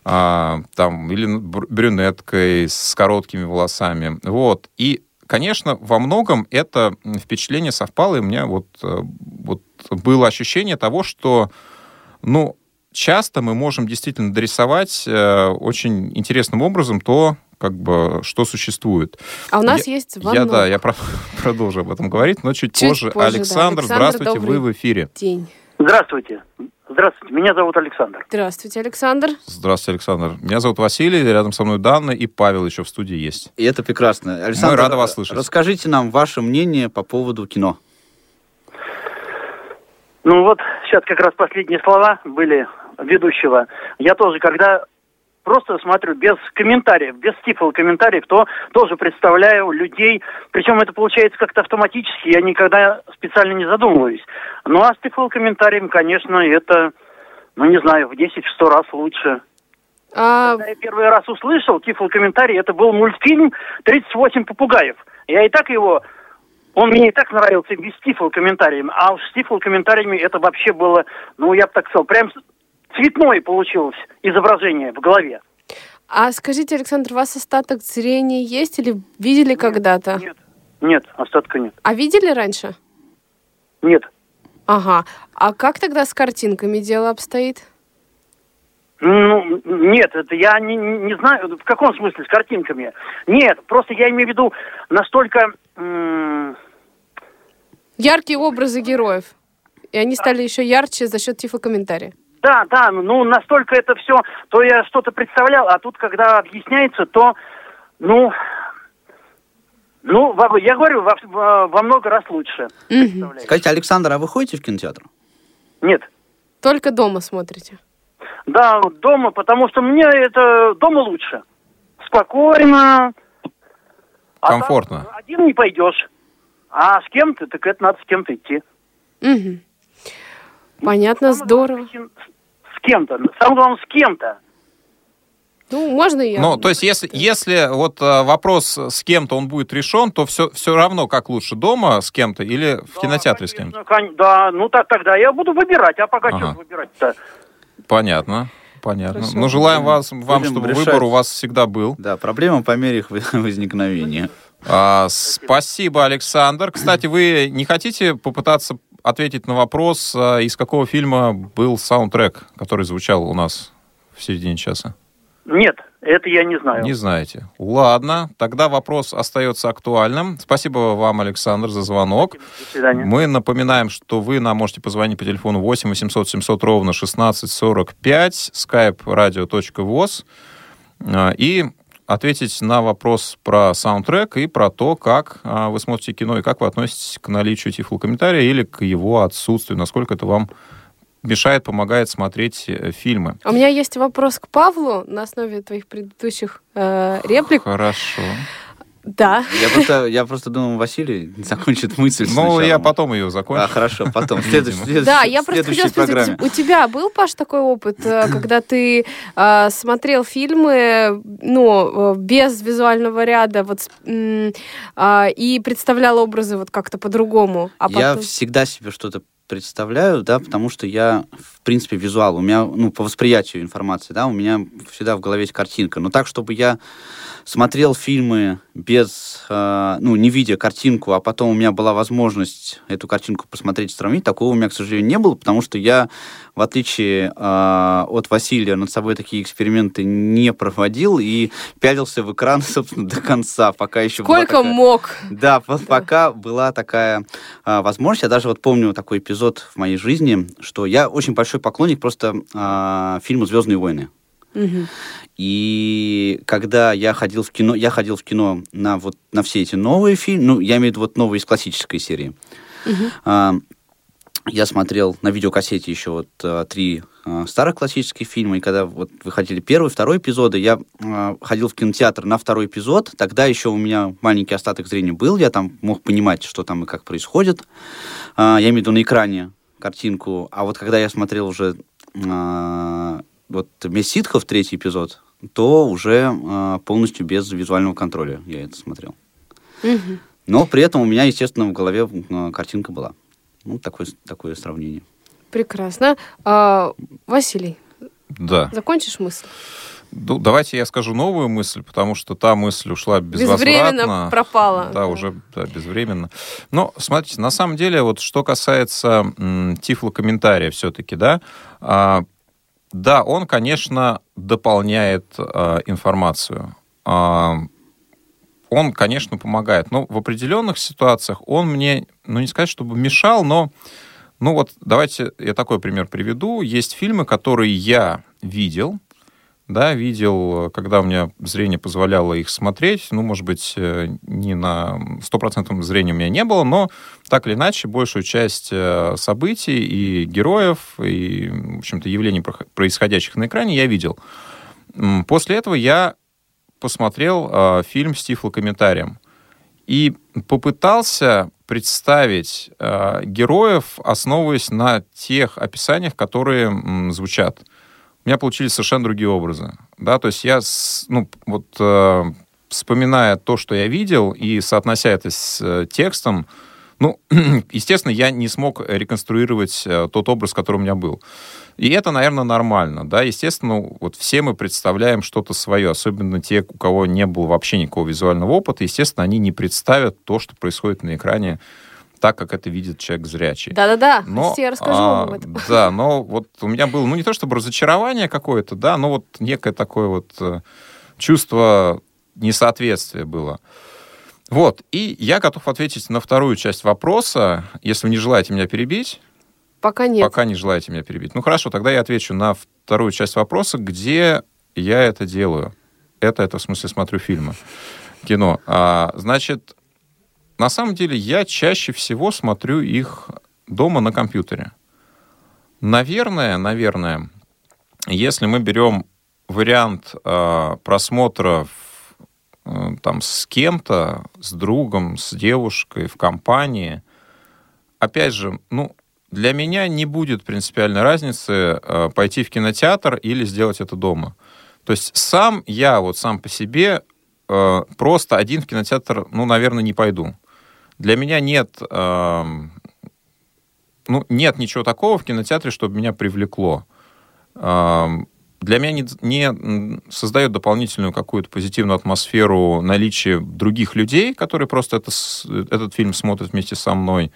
а, там, или брюнеткой с короткими волосами. Вот. И, конечно, во многом это впечатление совпало, и у меня вот, э, вот было ощущение того, что, ну, часто мы можем действительно дорисовать э, очень интересным образом то, как бы, что существует. А у нас я, есть звонок. Я, да, я про, продолжу об этом говорить, но чуть, чуть позже. позже. Александр, да. Александр, здравствуйте, вы в эфире. День. Здравствуйте. Здравствуйте, меня зовут Александр. Здравствуйте, Александр. Здравствуйте, Александр. Меня зовут Василий, рядом со мной Дана и Павел еще в студии есть. И это прекрасно. Александр, Мы рады вас слышать. Расскажите нам ваше мнение по поводу кино. Ну вот, сейчас как раз последние слова были ведущего. Я тоже, когда просто смотрю без комментариев, без типа комментариев, то тоже представляю людей, причем это получается как-то автоматически, я никогда специально не задумываюсь. Ну а с тифл комментарием, конечно, это, ну не знаю, в 10-100 раз лучше. А... Когда я первый раз услышал тифл комментарий, это был мультфильм «38 попугаев». Я и так его он мне и так нравился без тифл комментариями, а с тифл комментариями это вообще было, ну, я бы так сказал, прям цветное получилось изображение в голове. А скажите, Александр, у вас остаток зрения есть или видели когда-то? Нет, нет, остатка нет. А видели раньше? Нет. Ага. А как тогда с картинками дело обстоит? Ну, нет, это я не, не знаю, в каком смысле с картинками. Нет, просто я имею в виду настолько... М- Яркие образы героев. И они стали еще ярче за счет тифлокомментария. Да, да, ну настолько это все, то я что-то представлял, а тут, когда объясняется, то, ну, ну, я говорю, во, во много раз лучше. Угу. Скажите, Александр, а вы ходите в кинотеатр? Нет. Только дома смотрите? Да, дома, потому что мне это дома лучше. Спокойно. Комфортно. А один не пойдешь. А с кем-то, так это надо с кем-то идти. Угу. Понятно, здорово кем-то. Самое главное, с кем-то. Ну, можно и я. Ну, то есть, если, если вот э, вопрос с кем-то он будет решен, то все, все равно как лучше, дома с кем-то или в да, кинотеатре конечно, с кем-то? Да, ну так тогда я буду выбирать, а пока ага. что выбирать-то? Понятно. Понятно. Хорошо. Ну, желаем вас, вам, чтобы решать. выбор у вас всегда был. Да, проблема по мере их возникновения. А, спасибо, Александр. Кстати, вы не хотите попытаться ответить на вопрос, а, из какого фильма был саундтрек, который звучал у нас в середине часа? Нет, это я не знаю. Не знаете. Ладно, тогда вопрос остается актуальным. Спасибо вам, Александр, за звонок. До свидания. Мы напоминаем, что вы нам можете позвонить по телефону 8 800 700 ровно 1645, skype radio.voz. А, и ответить на вопрос про саундтрек и про то, как а, вы смотрите кино и как вы относитесь к наличию тифлокомментария или к его отсутствию, насколько это вам мешает, помогает смотреть э, фильмы. У меня есть вопрос к Павлу на основе твоих предыдущих э, реплик. Хорошо. Да. Я просто, я просто думал, Василий закончит мысль Ну, сначала. я потом ее закончу. А, хорошо, потом. Следующий, следующий, да, я просто хотела спросить, у тебя был, Паш, такой опыт, э, когда ты э, смотрел фильмы, ну, э, без визуального ряда, вот, э, и представлял образы вот как-то по-другому? А потом... Я всегда себе что-то представляю, да, потому что я в принципе, визуал. У меня, ну, по восприятию информации, да, у меня всегда в голове есть картинка. Но так, чтобы я смотрел фильмы без, э, ну, не видя картинку, а потом у меня была возможность эту картинку посмотреть и сравнить, такого у меня, к сожалению, не было, потому что я, в отличие э, от Василия, над собой такие эксперименты не проводил и пялился в экран, собственно, до конца, пока еще Сколько такая... мог? Да, да, пока была такая э, возможность. Я даже вот помню такой эпизод в моей жизни, что я очень большой поклонник просто э, фильма «Звездные войны». И когда я ходил в кино, я ходил в кино на вот на все эти новые фильмы, ну, я имею в виду вот новые из классической серии. А, я смотрел на видеокассете еще вот а, три старых классических фильма, и когда вот выходили первый, второй эпизоды, я ходил в кинотеатр на второй эпизод, тогда еще у меня маленький остаток зрения был, я там мог понимать, что там и как происходит. Я имею в виду на экране картинку, а вот когда я смотрел уже а, вот «Месть ситхов», третий эпизод, то уже а, полностью без визуального контроля я это смотрел. Но при этом у меня, естественно, в голове а, картинка была. Ну, такое, такое сравнение. Прекрасно. А, Василий, Да. закончишь мысль? Ну, давайте я скажу новую мысль, потому что та мысль ушла безвозвратно. Безвременно пропала. Да, уже да, безвременно. Но, смотрите, на самом деле, вот что касается м, тифлокомментария все-таки, да, а, да, он, конечно, дополняет а, информацию. А, он, конечно, помогает. Но в определенных ситуациях он мне, ну, не сказать, чтобы мешал, но, ну, вот давайте я такой пример приведу. Есть фильмы, которые я видел, да, видел, когда у меня зрение позволяло их смотреть. Ну, может быть, э, не на стопроцентном зрении у меня не было, но так или иначе, большую часть э, событий и героев, и, в общем-то, явлений, происходящих на экране, я видел. После этого я посмотрел э, фильм с тифлокомментарием и попытался представить героев, основываясь на тех описаниях, которые звучат у меня получились совершенно другие образы. Да, то есть я, ну, вот э, вспоминая то, что я видел, и соотнося это с э, текстом, ну, естественно, я не смог реконструировать э, тот образ, который у меня был. И это, наверное, нормально, да, естественно, вот все мы представляем что-то свое, особенно те, у кого не было вообще никакого визуального опыта, естественно, они не представят то, что происходит на экране так, как это видит человек зрячий. Да-да-да, Но, я расскажу а, вам об этом. Да, но вот у меня было, ну, не то чтобы разочарование какое-то, да, но вот некое такое вот э, чувство несоответствия было. Вот, и я готов ответить на вторую часть вопроса, если вы не желаете меня перебить. Пока нет. Пока не желаете меня перебить. Ну, хорошо, тогда я отвечу на вторую часть вопроса, где я это делаю. Это, это в смысле смотрю фильмы, кино. А, значит, на самом деле я чаще всего смотрю их дома на компьютере. Наверное, наверное, если мы берем вариант э, просмотра в, э, там с кем-то, с другом, с девушкой в компании, опять же, ну, для меня не будет принципиальной разницы э, пойти в кинотеатр или сделать это дома. То есть сам я вот сам по себе э, просто один в кинотеатр, ну, наверное, не пойду. Для меня нет, эм, ну, нет ничего такого в кинотеатре, чтобы меня привлекло. Эм, для меня не, не создает дополнительную какую-то позитивную атмосферу наличие других людей, которые просто это, этот фильм смотрят вместе со мной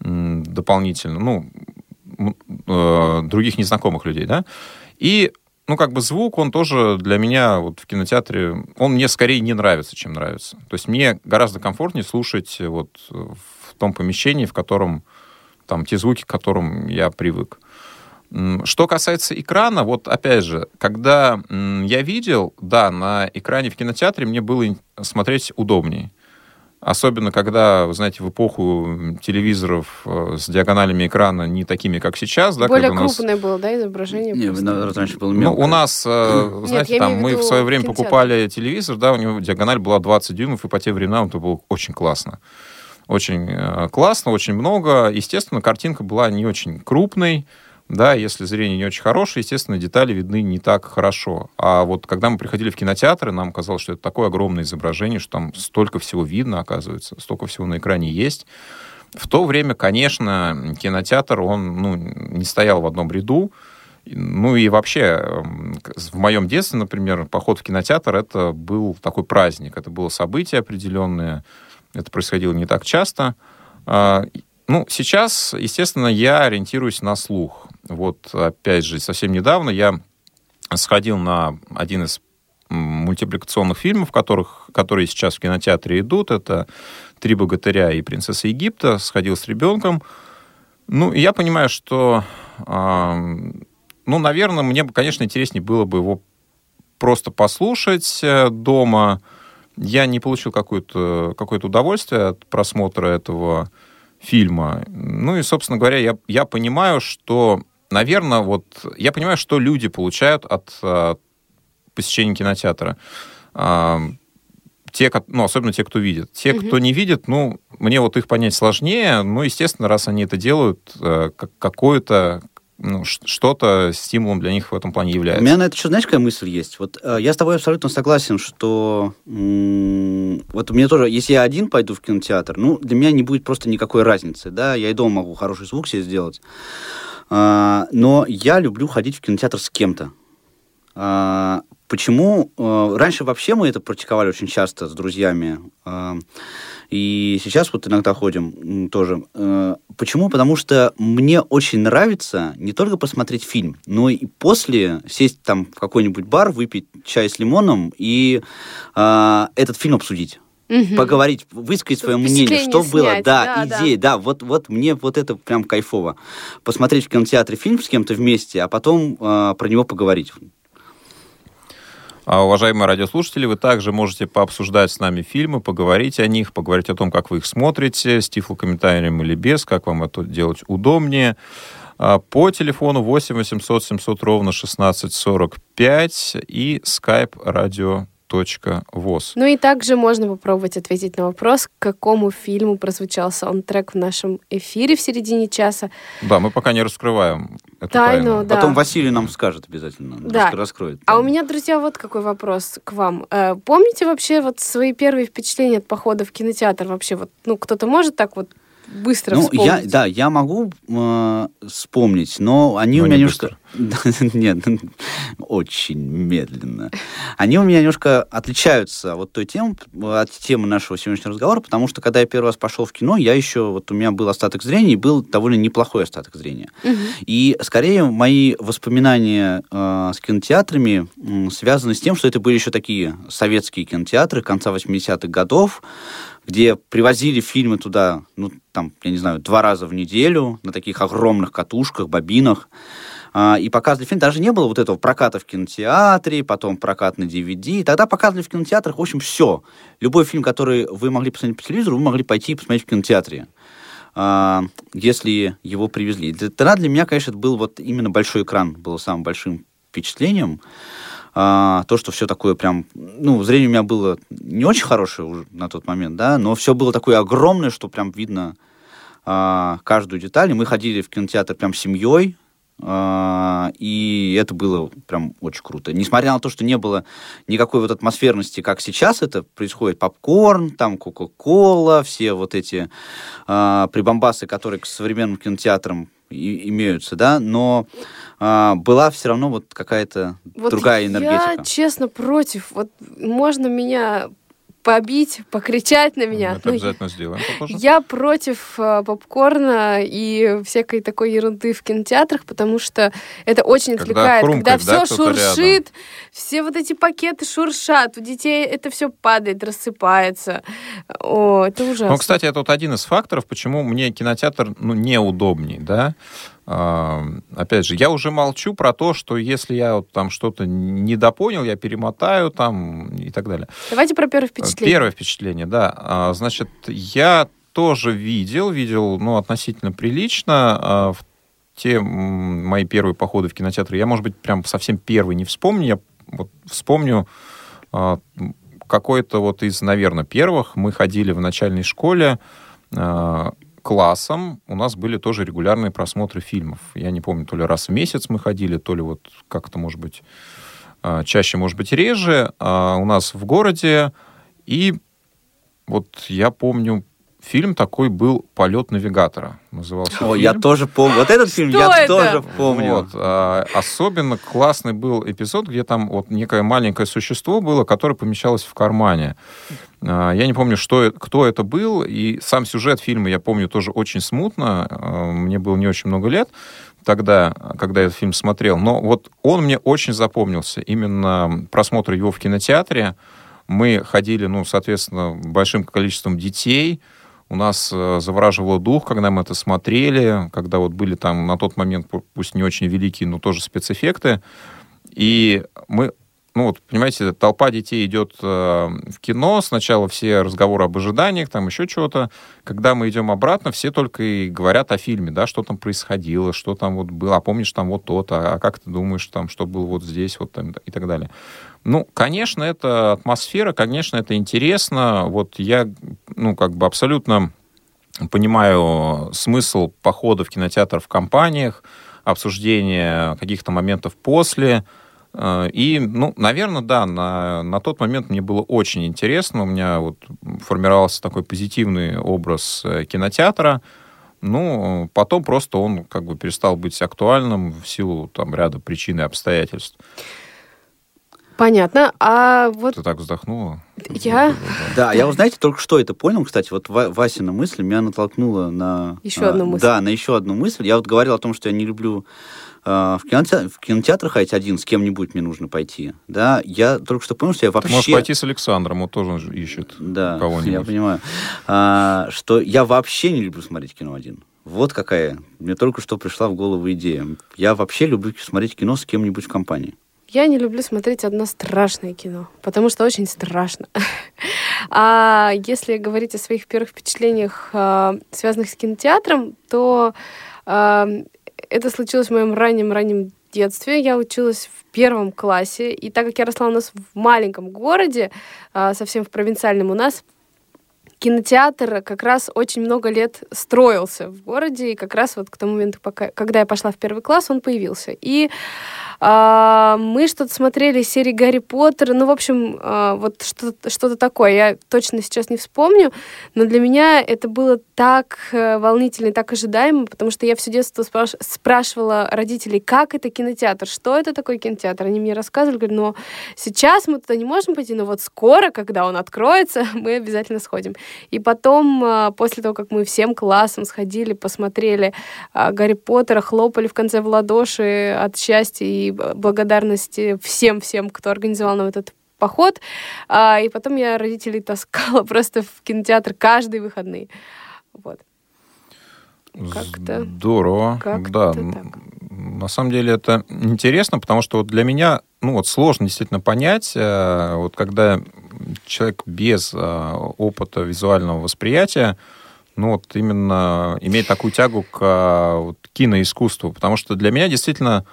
дополнительно, ну, э, других незнакомых людей, да, и, ну, как бы звук, он тоже для меня вот в кинотеатре, он мне скорее не нравится, чем нравится. То есть мне гораздо комфортнее слушать вот в том помещении, в котором там те звуки, к которым я привык. Что касается экрана, вот опять же, когда я видел, да, на экране в кинотеатре мне было смотреть удобнее. Особенно, когда, вы знаете, в эпоху телевизоров э, с диагоналями экрана не такими, как сейчас, да, Более нас крупное было, да, изображение? Не, просто? на- раньше было ну, мелкое. у нас, э, Нет, знаете, там мы в свое время кинотеатр. покупали телевизор, да, у него диагональ была 20 дюймов, и по тем временам это было очень классно. Очень э, классно, очень много. Естественно, картинка была не очень крупной, да, если зрение не очень хорошее, естественно, детали видны не так хорошо. А вот когда мы приходили в кинотеатры, нам казалось, что это такое огромное изображение, что там столько всего видно, оказывается, столько всего на экране есть. В то время, конечно, кинотеатр, он ну, не стоял в одном ряду. Ну и вообще, эм, в моем детстве, например, поход в кинотеатр это был такой праздник, это было событие определенное, это происходило не так часто. А, ну, сейчас, естественно, я ориентируюсь на слух. Вот, опять же, совсем недавно я сходил на один из мультипликационных фильмов, которых, которые сейчас в кинотеатре идут. Это «Три богатыря» и «Принцесса Египта». Сходил с ребенком. Ну, я понимаю, что, э, ну, наверное, мне бы, конечно, интереснее было бы его просто послушать э, дома. Я не получил какое-то какое удовольствие от просмотра этого фильма. Ну и, собственно говоря, я, я понимаю, что, наверное, вот я понимаю, что люди получают от, от посещения кинотеатра. А, те, ну, особенно те, кто видит. Те, угу. кто не видит, ну, мне вот их понять сложнее. Ну, естественно, раз они это делают, э, как какое-то ну, что-то стимулом для них в этом плане является. У меня на это еще, знаешь, какая мысль есть? Вот э, я с тобой абсолютно согласен, что м- вот мне тоже, если я один пойду в кинотеатр, ну, для меня не будет просто никакой разницы, да, я и дома могу хороший звук себе сделать. А, но я люблю ходить в кинотеатр с кем-то. А, почему? А, раньше вообще мы это практиковали очень часто с друзьями. И сейчас вот иногда ходим тоже. Почему? Потому что мне очень нравится не только посмотреть фильм, но и после сесть там в какой-нибудь бар, выпить чай с лимоном и этот фильм обсудить. Угу. Поговорить, высказать свое мнение, что снять. было, да, да идеи, да. да, вот, вот мне вот это прям кайфово. Посмотреть в кинотеатре фильм с кем-то вместе, а потом э, про него поговорить. А, уважаемые радиослушатели, вы также можете пообсуждать с нами фильмы, поговорить о них, поговорить о том, как вы их смотрите, с тифлокомментарием или без, как вам это делать удобнее. А, по телефону 8 800 700 ровно 1645 и skype радио voz. Ну и также можно попробовать ответить на вопрос, к какому фильму прозвучал саундтрек в нашем эфире в середине часа. Да, мы пока не раскрываем эту тайну. тайну. Да. Потом Василий нам скажет обязательно, да. раскроет. А у меня, друзья, вот какой вопрос к вам. Э, помните вообще вот свои первые впечатления от похода в кинотеатр? Вообще вот, ну, кто-то может так вот быстро ну, вспомнить? Я, да, я могу э, вспомнить, но они но у меня немножко... Нет, очень медленно. Они у меня немножко отличаются от той темы, от темы нашего сегодняшнего разговора, потому что, когда я первый раз пошел в кино, я еще, вот у меня был остаток зрения, и был довольно неплохой остаток зрения. Угу. И, скорее, мои воспоминания э, с кинотеатрами э, связаны с тем, что это были еще такие советские кинотеатры конца 80-х годов, где привозили фильмы туда, ну, там, я не знаю, два раза в неделю на таких огромных катушках, бобинах. А, и показывали фильм. Даже не было вот этого проката в кинотеатре, потом прокат на DVD. Тогда показывали в кинотеатрах, в общем, все. Любой фильм, который вы могли посмотреть по телевизору, вы могли пойти и посмотреть в кинотеатре а, если его привезли. Тогда для меня, конечно, был вот именно большой экран, было самым большим впечатлением. А, то, что все такое прям, ну, зрение у меня было не очень хорошее уже на тот момент, да, но все было такое огромное, что прям видно а, каждую деталь. И мы ходили в кинотеатр прям семьей, а, и это было прям очень круто. Несмотря на то, что не было никакой вот атмосферности, как сейчас это происходит, попкорн, там кока-кола, все вот эти а, прибамбасы, которые к современным кинотеатрам и, имеются, да, но а, была все равно вот какая-то вот другая энергетика. Я, честно, против. Вот можно меня побить, покричать на меня. Мы это обязательно сделаем попозже. Я против э, попкорна и всякой такой ерунды в кинотеатрах, потому что это очень отвлекает. Когда, когда все шуршит, рядом. все вот эти пакеты шуршат, у детей это все падает, рассыпается. О, это ужасно. Ну, кстати, это вот один из факторов, почему мне кинотеатр ну, неудобней, да, опять же, я уже молчу про то, что если я вот там что-то недопонял, я перемотаю там и так далее. Давайте про первое впечатление. Первое впечатление, да. А, значит, я тоже видел, видел, ну, относительно прилично а, в те мои первые походы в кинотеатр. Я, может быть, прям совсем первый не вспомню. Я вот вспомню а, какой-то вот из, наверное, первых. Мы ходили в начальной школе классом у нас были тоже регулярные просмотры фильмов. Я не помню, то ли раз в месяц мы ходили, то ли вот как-то, может быть, а, чаще, может быть, реже. А у нас в городе. И вот я помню, фильм такой был «Полет навигатора». Назывался О, фильм. я тоже помню. Вот этот фильм Что я это? тоже помню. Вот. А, особенно классный был эпизод, где там вот некое маленькое существо было, которое помещалось в кармане. А, я не помню, что, кто это был, и сам сюжет фильма я помню тоже очень смутно. А, мне было не очень много лет тогда, когда я этот фильм смотрел. Но вот он мне очень запомнился. Именно просмотр его в кинотеатре. Мы ходили, ну, соответственно, большим количеством детей. У нас э, завораживало дух, когда мы это смотрели, когда вот были там на тот момент, пусть не очень великие, но тоже спецэффекты. И мы ну вот, понимаете, толпа детей идет э, в кино, сначала все разговоры об ожиданиях, там еще чего-то. Когда мы идем обратно, все только и говорят о фильме, да, что там происходило, что там вот было, а помнишь там вот то-то, а как ты думаешь там, что было вот здесь, вот там и так далее. Ну, конечно, это атмосфера, конечно, это интересно. Вот я, ну, как бы абсолютно понимаю смысл похода в кинотеатр в компаниях, обсуждения каких-то моментов после, и, ну, наверное, да, на, на тот момент мне было очень интересно. У меня вот формировался такой позитивный образ э, кинотеатра. Ну, потом просто он как бы перестал быть актуальным в силу там ряда причин и обстоятельств. Понятно. А вот... Ты так вздохнула? Я? Да, я, вот, знаете, только что это понял, кстати, вот Васина мысль меня натолкнула на... Еще одну мысль. Да, на еще одну мысль. Я вот говорил о том, что я не люблю а, в, кинотеатр, в кинотеатр ходить один, с кем-нибудь мне нужно пойти, да, я только что понял, что я вообще... Ты можешь пойти с Александром, он тоже ищет да, кого-нибудь. я понимаю. А, что я вообще не люблю смотреть кино один. Вот какая. Мне только что пришла в голову идея. Я вообще люблю смотреть кино с кем-нибудь в компании. Я не люблю смотреть одно страшное кино, потому что очень страшно. А если говорить о своих первых впечатлениях, а, связанных с кинотеатром, то а, это случилось в моем раннем-раннем детстве. Я училась в первом классе, и так как я росла у нас в маленьком городе, а, совсем в провинциальном, у нас кинотеатр как раз очень много лет строился в городе, и как раз вот к тому моменту, пока, когда я пошла в первый класс, он появился. И мы что-то смотрели серии Гарри Поттер, ну, в общем, а, вот что-то, такое. Я точно сейчас не вспомню, но для меня это было так э, волнительно и так ожидаемо, потому что я все детство спраш- спрашивала родителей, как это кинотеатр, что это такое кинотеатр. Они мне рассказывали, говорят, но сейчас мы туда не можем пойти, но вот скоро, когда он откроется, мы обязательно сходим. И потом, а, после того, как мы всем классом сходили, посмотрели Гарри Поттера, хлопали в конце в ладоши от счастья и благодарности всем-всем, кто организовал нам этот поход. А, и потом я родителей таскала просто в кинотеатр каждые выходные. Вот. Как-то... Здорово. Как да. Так. На самом деле это интересно, потому что вот для меня, ну вот сложно действительно понять, э, вот когда человек без э, опыта визуального восприятия, ну вот именно имеет такую тягу к э, вот, киноискусству, потому что для меня действительно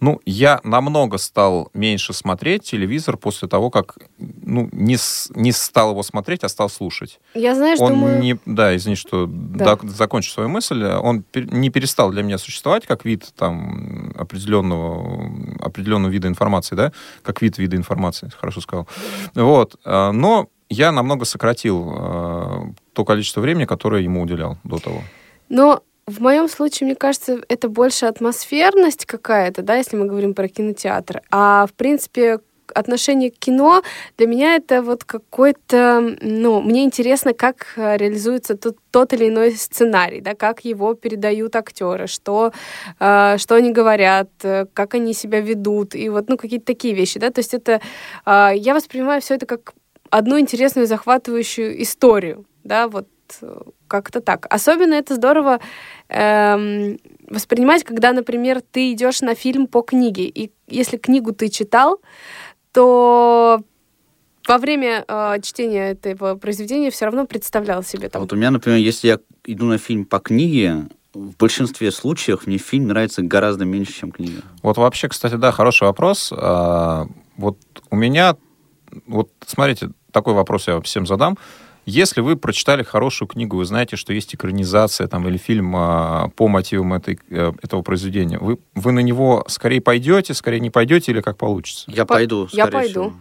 ну, я намного стал меньше смотреть телевизор после того, как ну, не, с, не стал его смотреть, а стал слушать. Я знаю, что он мы... не, Да, извини, что да. Закончу свою мысль. Он пер, не перестал для меня существовать как вид там, определенного, определенного вида информации, да? Как вид вида информации, хорошо сказал. Вот. А, но я намного сократил э, то количество времени, которое ему уделял до того. Но в моем случае, мне кажется, это больше атмосферность какая-то, да, если мы говорим про кинотеатр. А в принципе, отношение к кино для меня это вот какой-то, ну, мне интересно, как э, реализуется тот, тот или иной сценарий, да, как его передают актеры, что, э, что они говорят, э, как они себя ведут, и вот, ну, какие-то такие вещи, да, то есть это, э, я воспринимаю все это как одну интересную, захватывающую историю, да, вот э, как-то так. Особенно это здорово эм, воспринимать, когда, например, ты идешь на фильм по книге, и если книгу ты читал, то во время э, чтения этого произведения все равно представлял себе там. Вот у меня, например, если я иду на фильм по книге, в большинстве случаев мне фильм нравится гораздо меньше, чем книга. Вот вообще, кстати, да, хороший вопрос. А, вот у меня, вот смотрите, такой вопрос я всем задам. Если вы прочитали хорошую книгу, вы знаете, что есть экранизация там, или фильм а, по мотивам этой, э, этого произведения, вы, вы на него скорее пойдете, скорее не пойдете или как получится? Я пойду, Я пойду. Всего.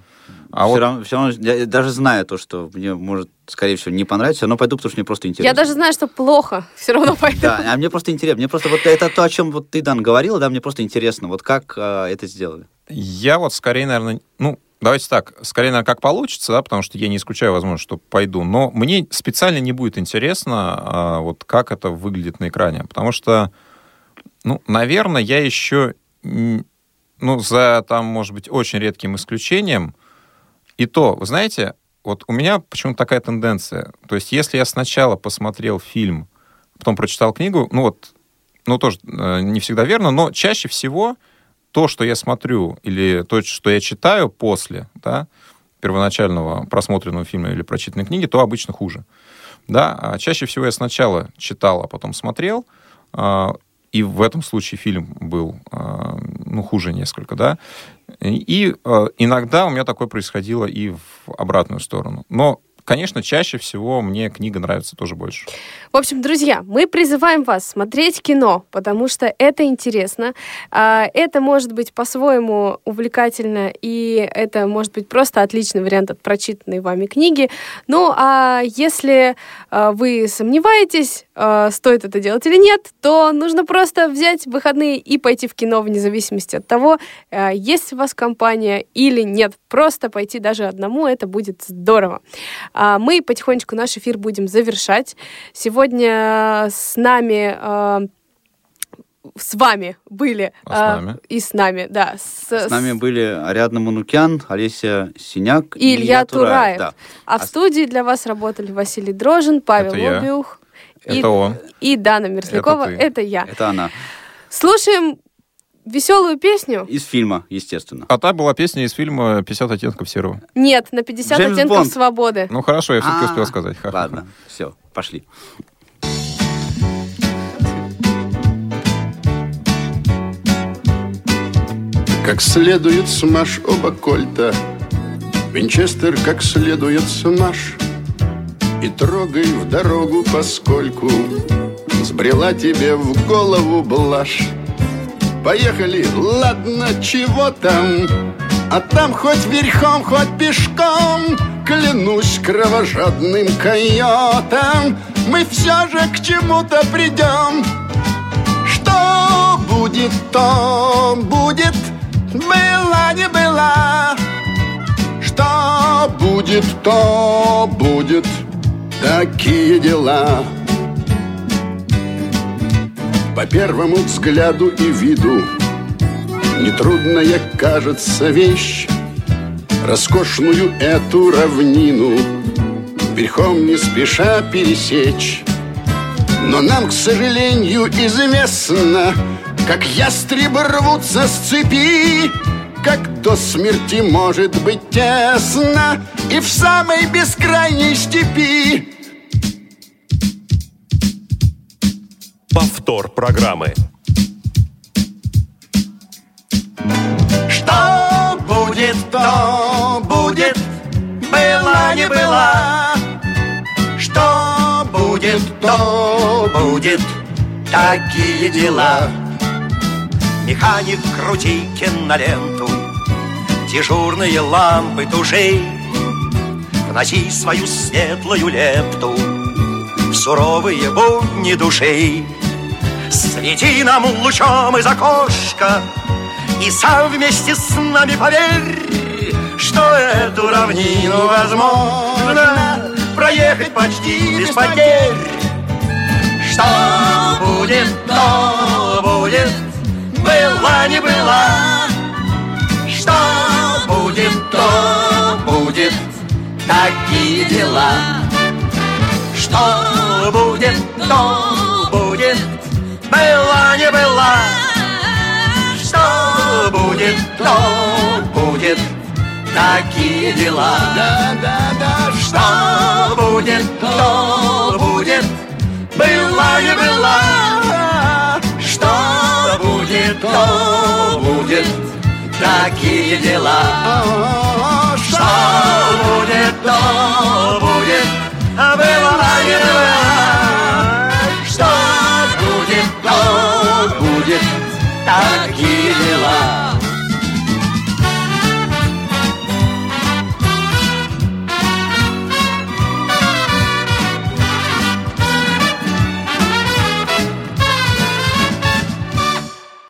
А все, вот... равно, все равно, я даже зная то, что мне может, скорее всего, не понравится, равно пойду, потому что мне просто интересно. Я даже знаю, что плохо, все равно пойду. Да, а мне просто интересно. Мне просто вот это то, о чем вот ты, Дан, говорила, да, мне просто интересно, вот как э, это сделали. Я вот скорее, наверное, ну, давайте так, скорее, наверное, как получится, да, потому что я не исключаю возможность, что пойду, но мне специально не будет интересно, а, вот как это выглядит на экране, потому что, ну, наверное, я еще, ну, за там, может быть, очень редким исключением, и то, вы знаете, вот у меня почему-то такая тенденция, то есть если я сначала посмотрел фильм, потом прочитал книгу, ну вот, ну тоже э, не всегда верно, но чаще всего то, что я смотрю, или то, что я читаю после да, первоначального просмотренного фильма или прочитанной книги, то обычно хуже. Да? А чаще всего я сначала читал, а потом смотрел, а, и в этом случае фильм был а, ну, хуже несколько, да. И иногда у меня такое происходило и в обратную сторону. Но конечно, чаще всего мне книга нравится тоже больше. В общем, друзья, мы призываем вас смотреть кино, потому что это интересно. А, это может быть по-своему увлекательно, и это может быть просто отличный вариант от прочитанной вами книги. Ну, а если а, вы сомневаетесь, а, стоит это делать или нет, то нужно просто взять выходные и пойти в кино вне зависимости от того, есть у вас компания или нет. Просто пойти даже одному, это будет здорово. А, мы потихонечку наш эфир будем завершать. Сегодня с нами а, с вами были а с нами? и с нами, да. С, с нами были Ариадна Манукян, Олеся Синяк и Илья Тураев. Да. А, а в студии для вас работали Василий Дрожин, Павел Лобиух. Это и, он. И Дана Мерзлякова. Это, это я. Это она. Слушаем веселую песню. Из фильма, естественно. А та была песня из фильма «50 оттенков серого». Нет, на 50 Джеймс оттенков Бонд. свободы. Ну хорошо, я все-таки успел сказать. Ладно, все, пошли. Как следует смажь оба кольта, Винчестер как следует смажь, И трогай в дорогу, поскольку Сбрела тебе в голову блажь. Поехали, ладно, чего там? А там хоть верхом, хоть пешком Клянусь кровожадным койотом Мы все же к чему-то придем Что будет, то будет Была, не была Что будет, то будет Такие дела. По первому взгляду и виду Нетрудная кажется вещь Роскошную эту равнину Верхом не спеша пересечь. Но нам, к сожалению, известно Как ястребы рвутся с цепи Как до смерти может быть тесно И в самой бескрайней степи Повтор программы. Что будет, то будет, было не было. Что будет, то будет, такие дела. Механик, крути киноленту, дежурные лампы тушей, Вноси свою светлую лепту в суровые будни душей. Свети нам лучом из окошка И сам вместе с нами поверь Что эту равнину возможно Проехать почти без потерь. Что будет, то будет Было, не было Что будет, то будет Такие дела. Что будет, то будет была не была. Что будет, то будет. Такие дела. Да, да, да. Что будет, то будет. Была не была. Что будет, то будет. Такие дела. Что будет, то будет. Tá tarde.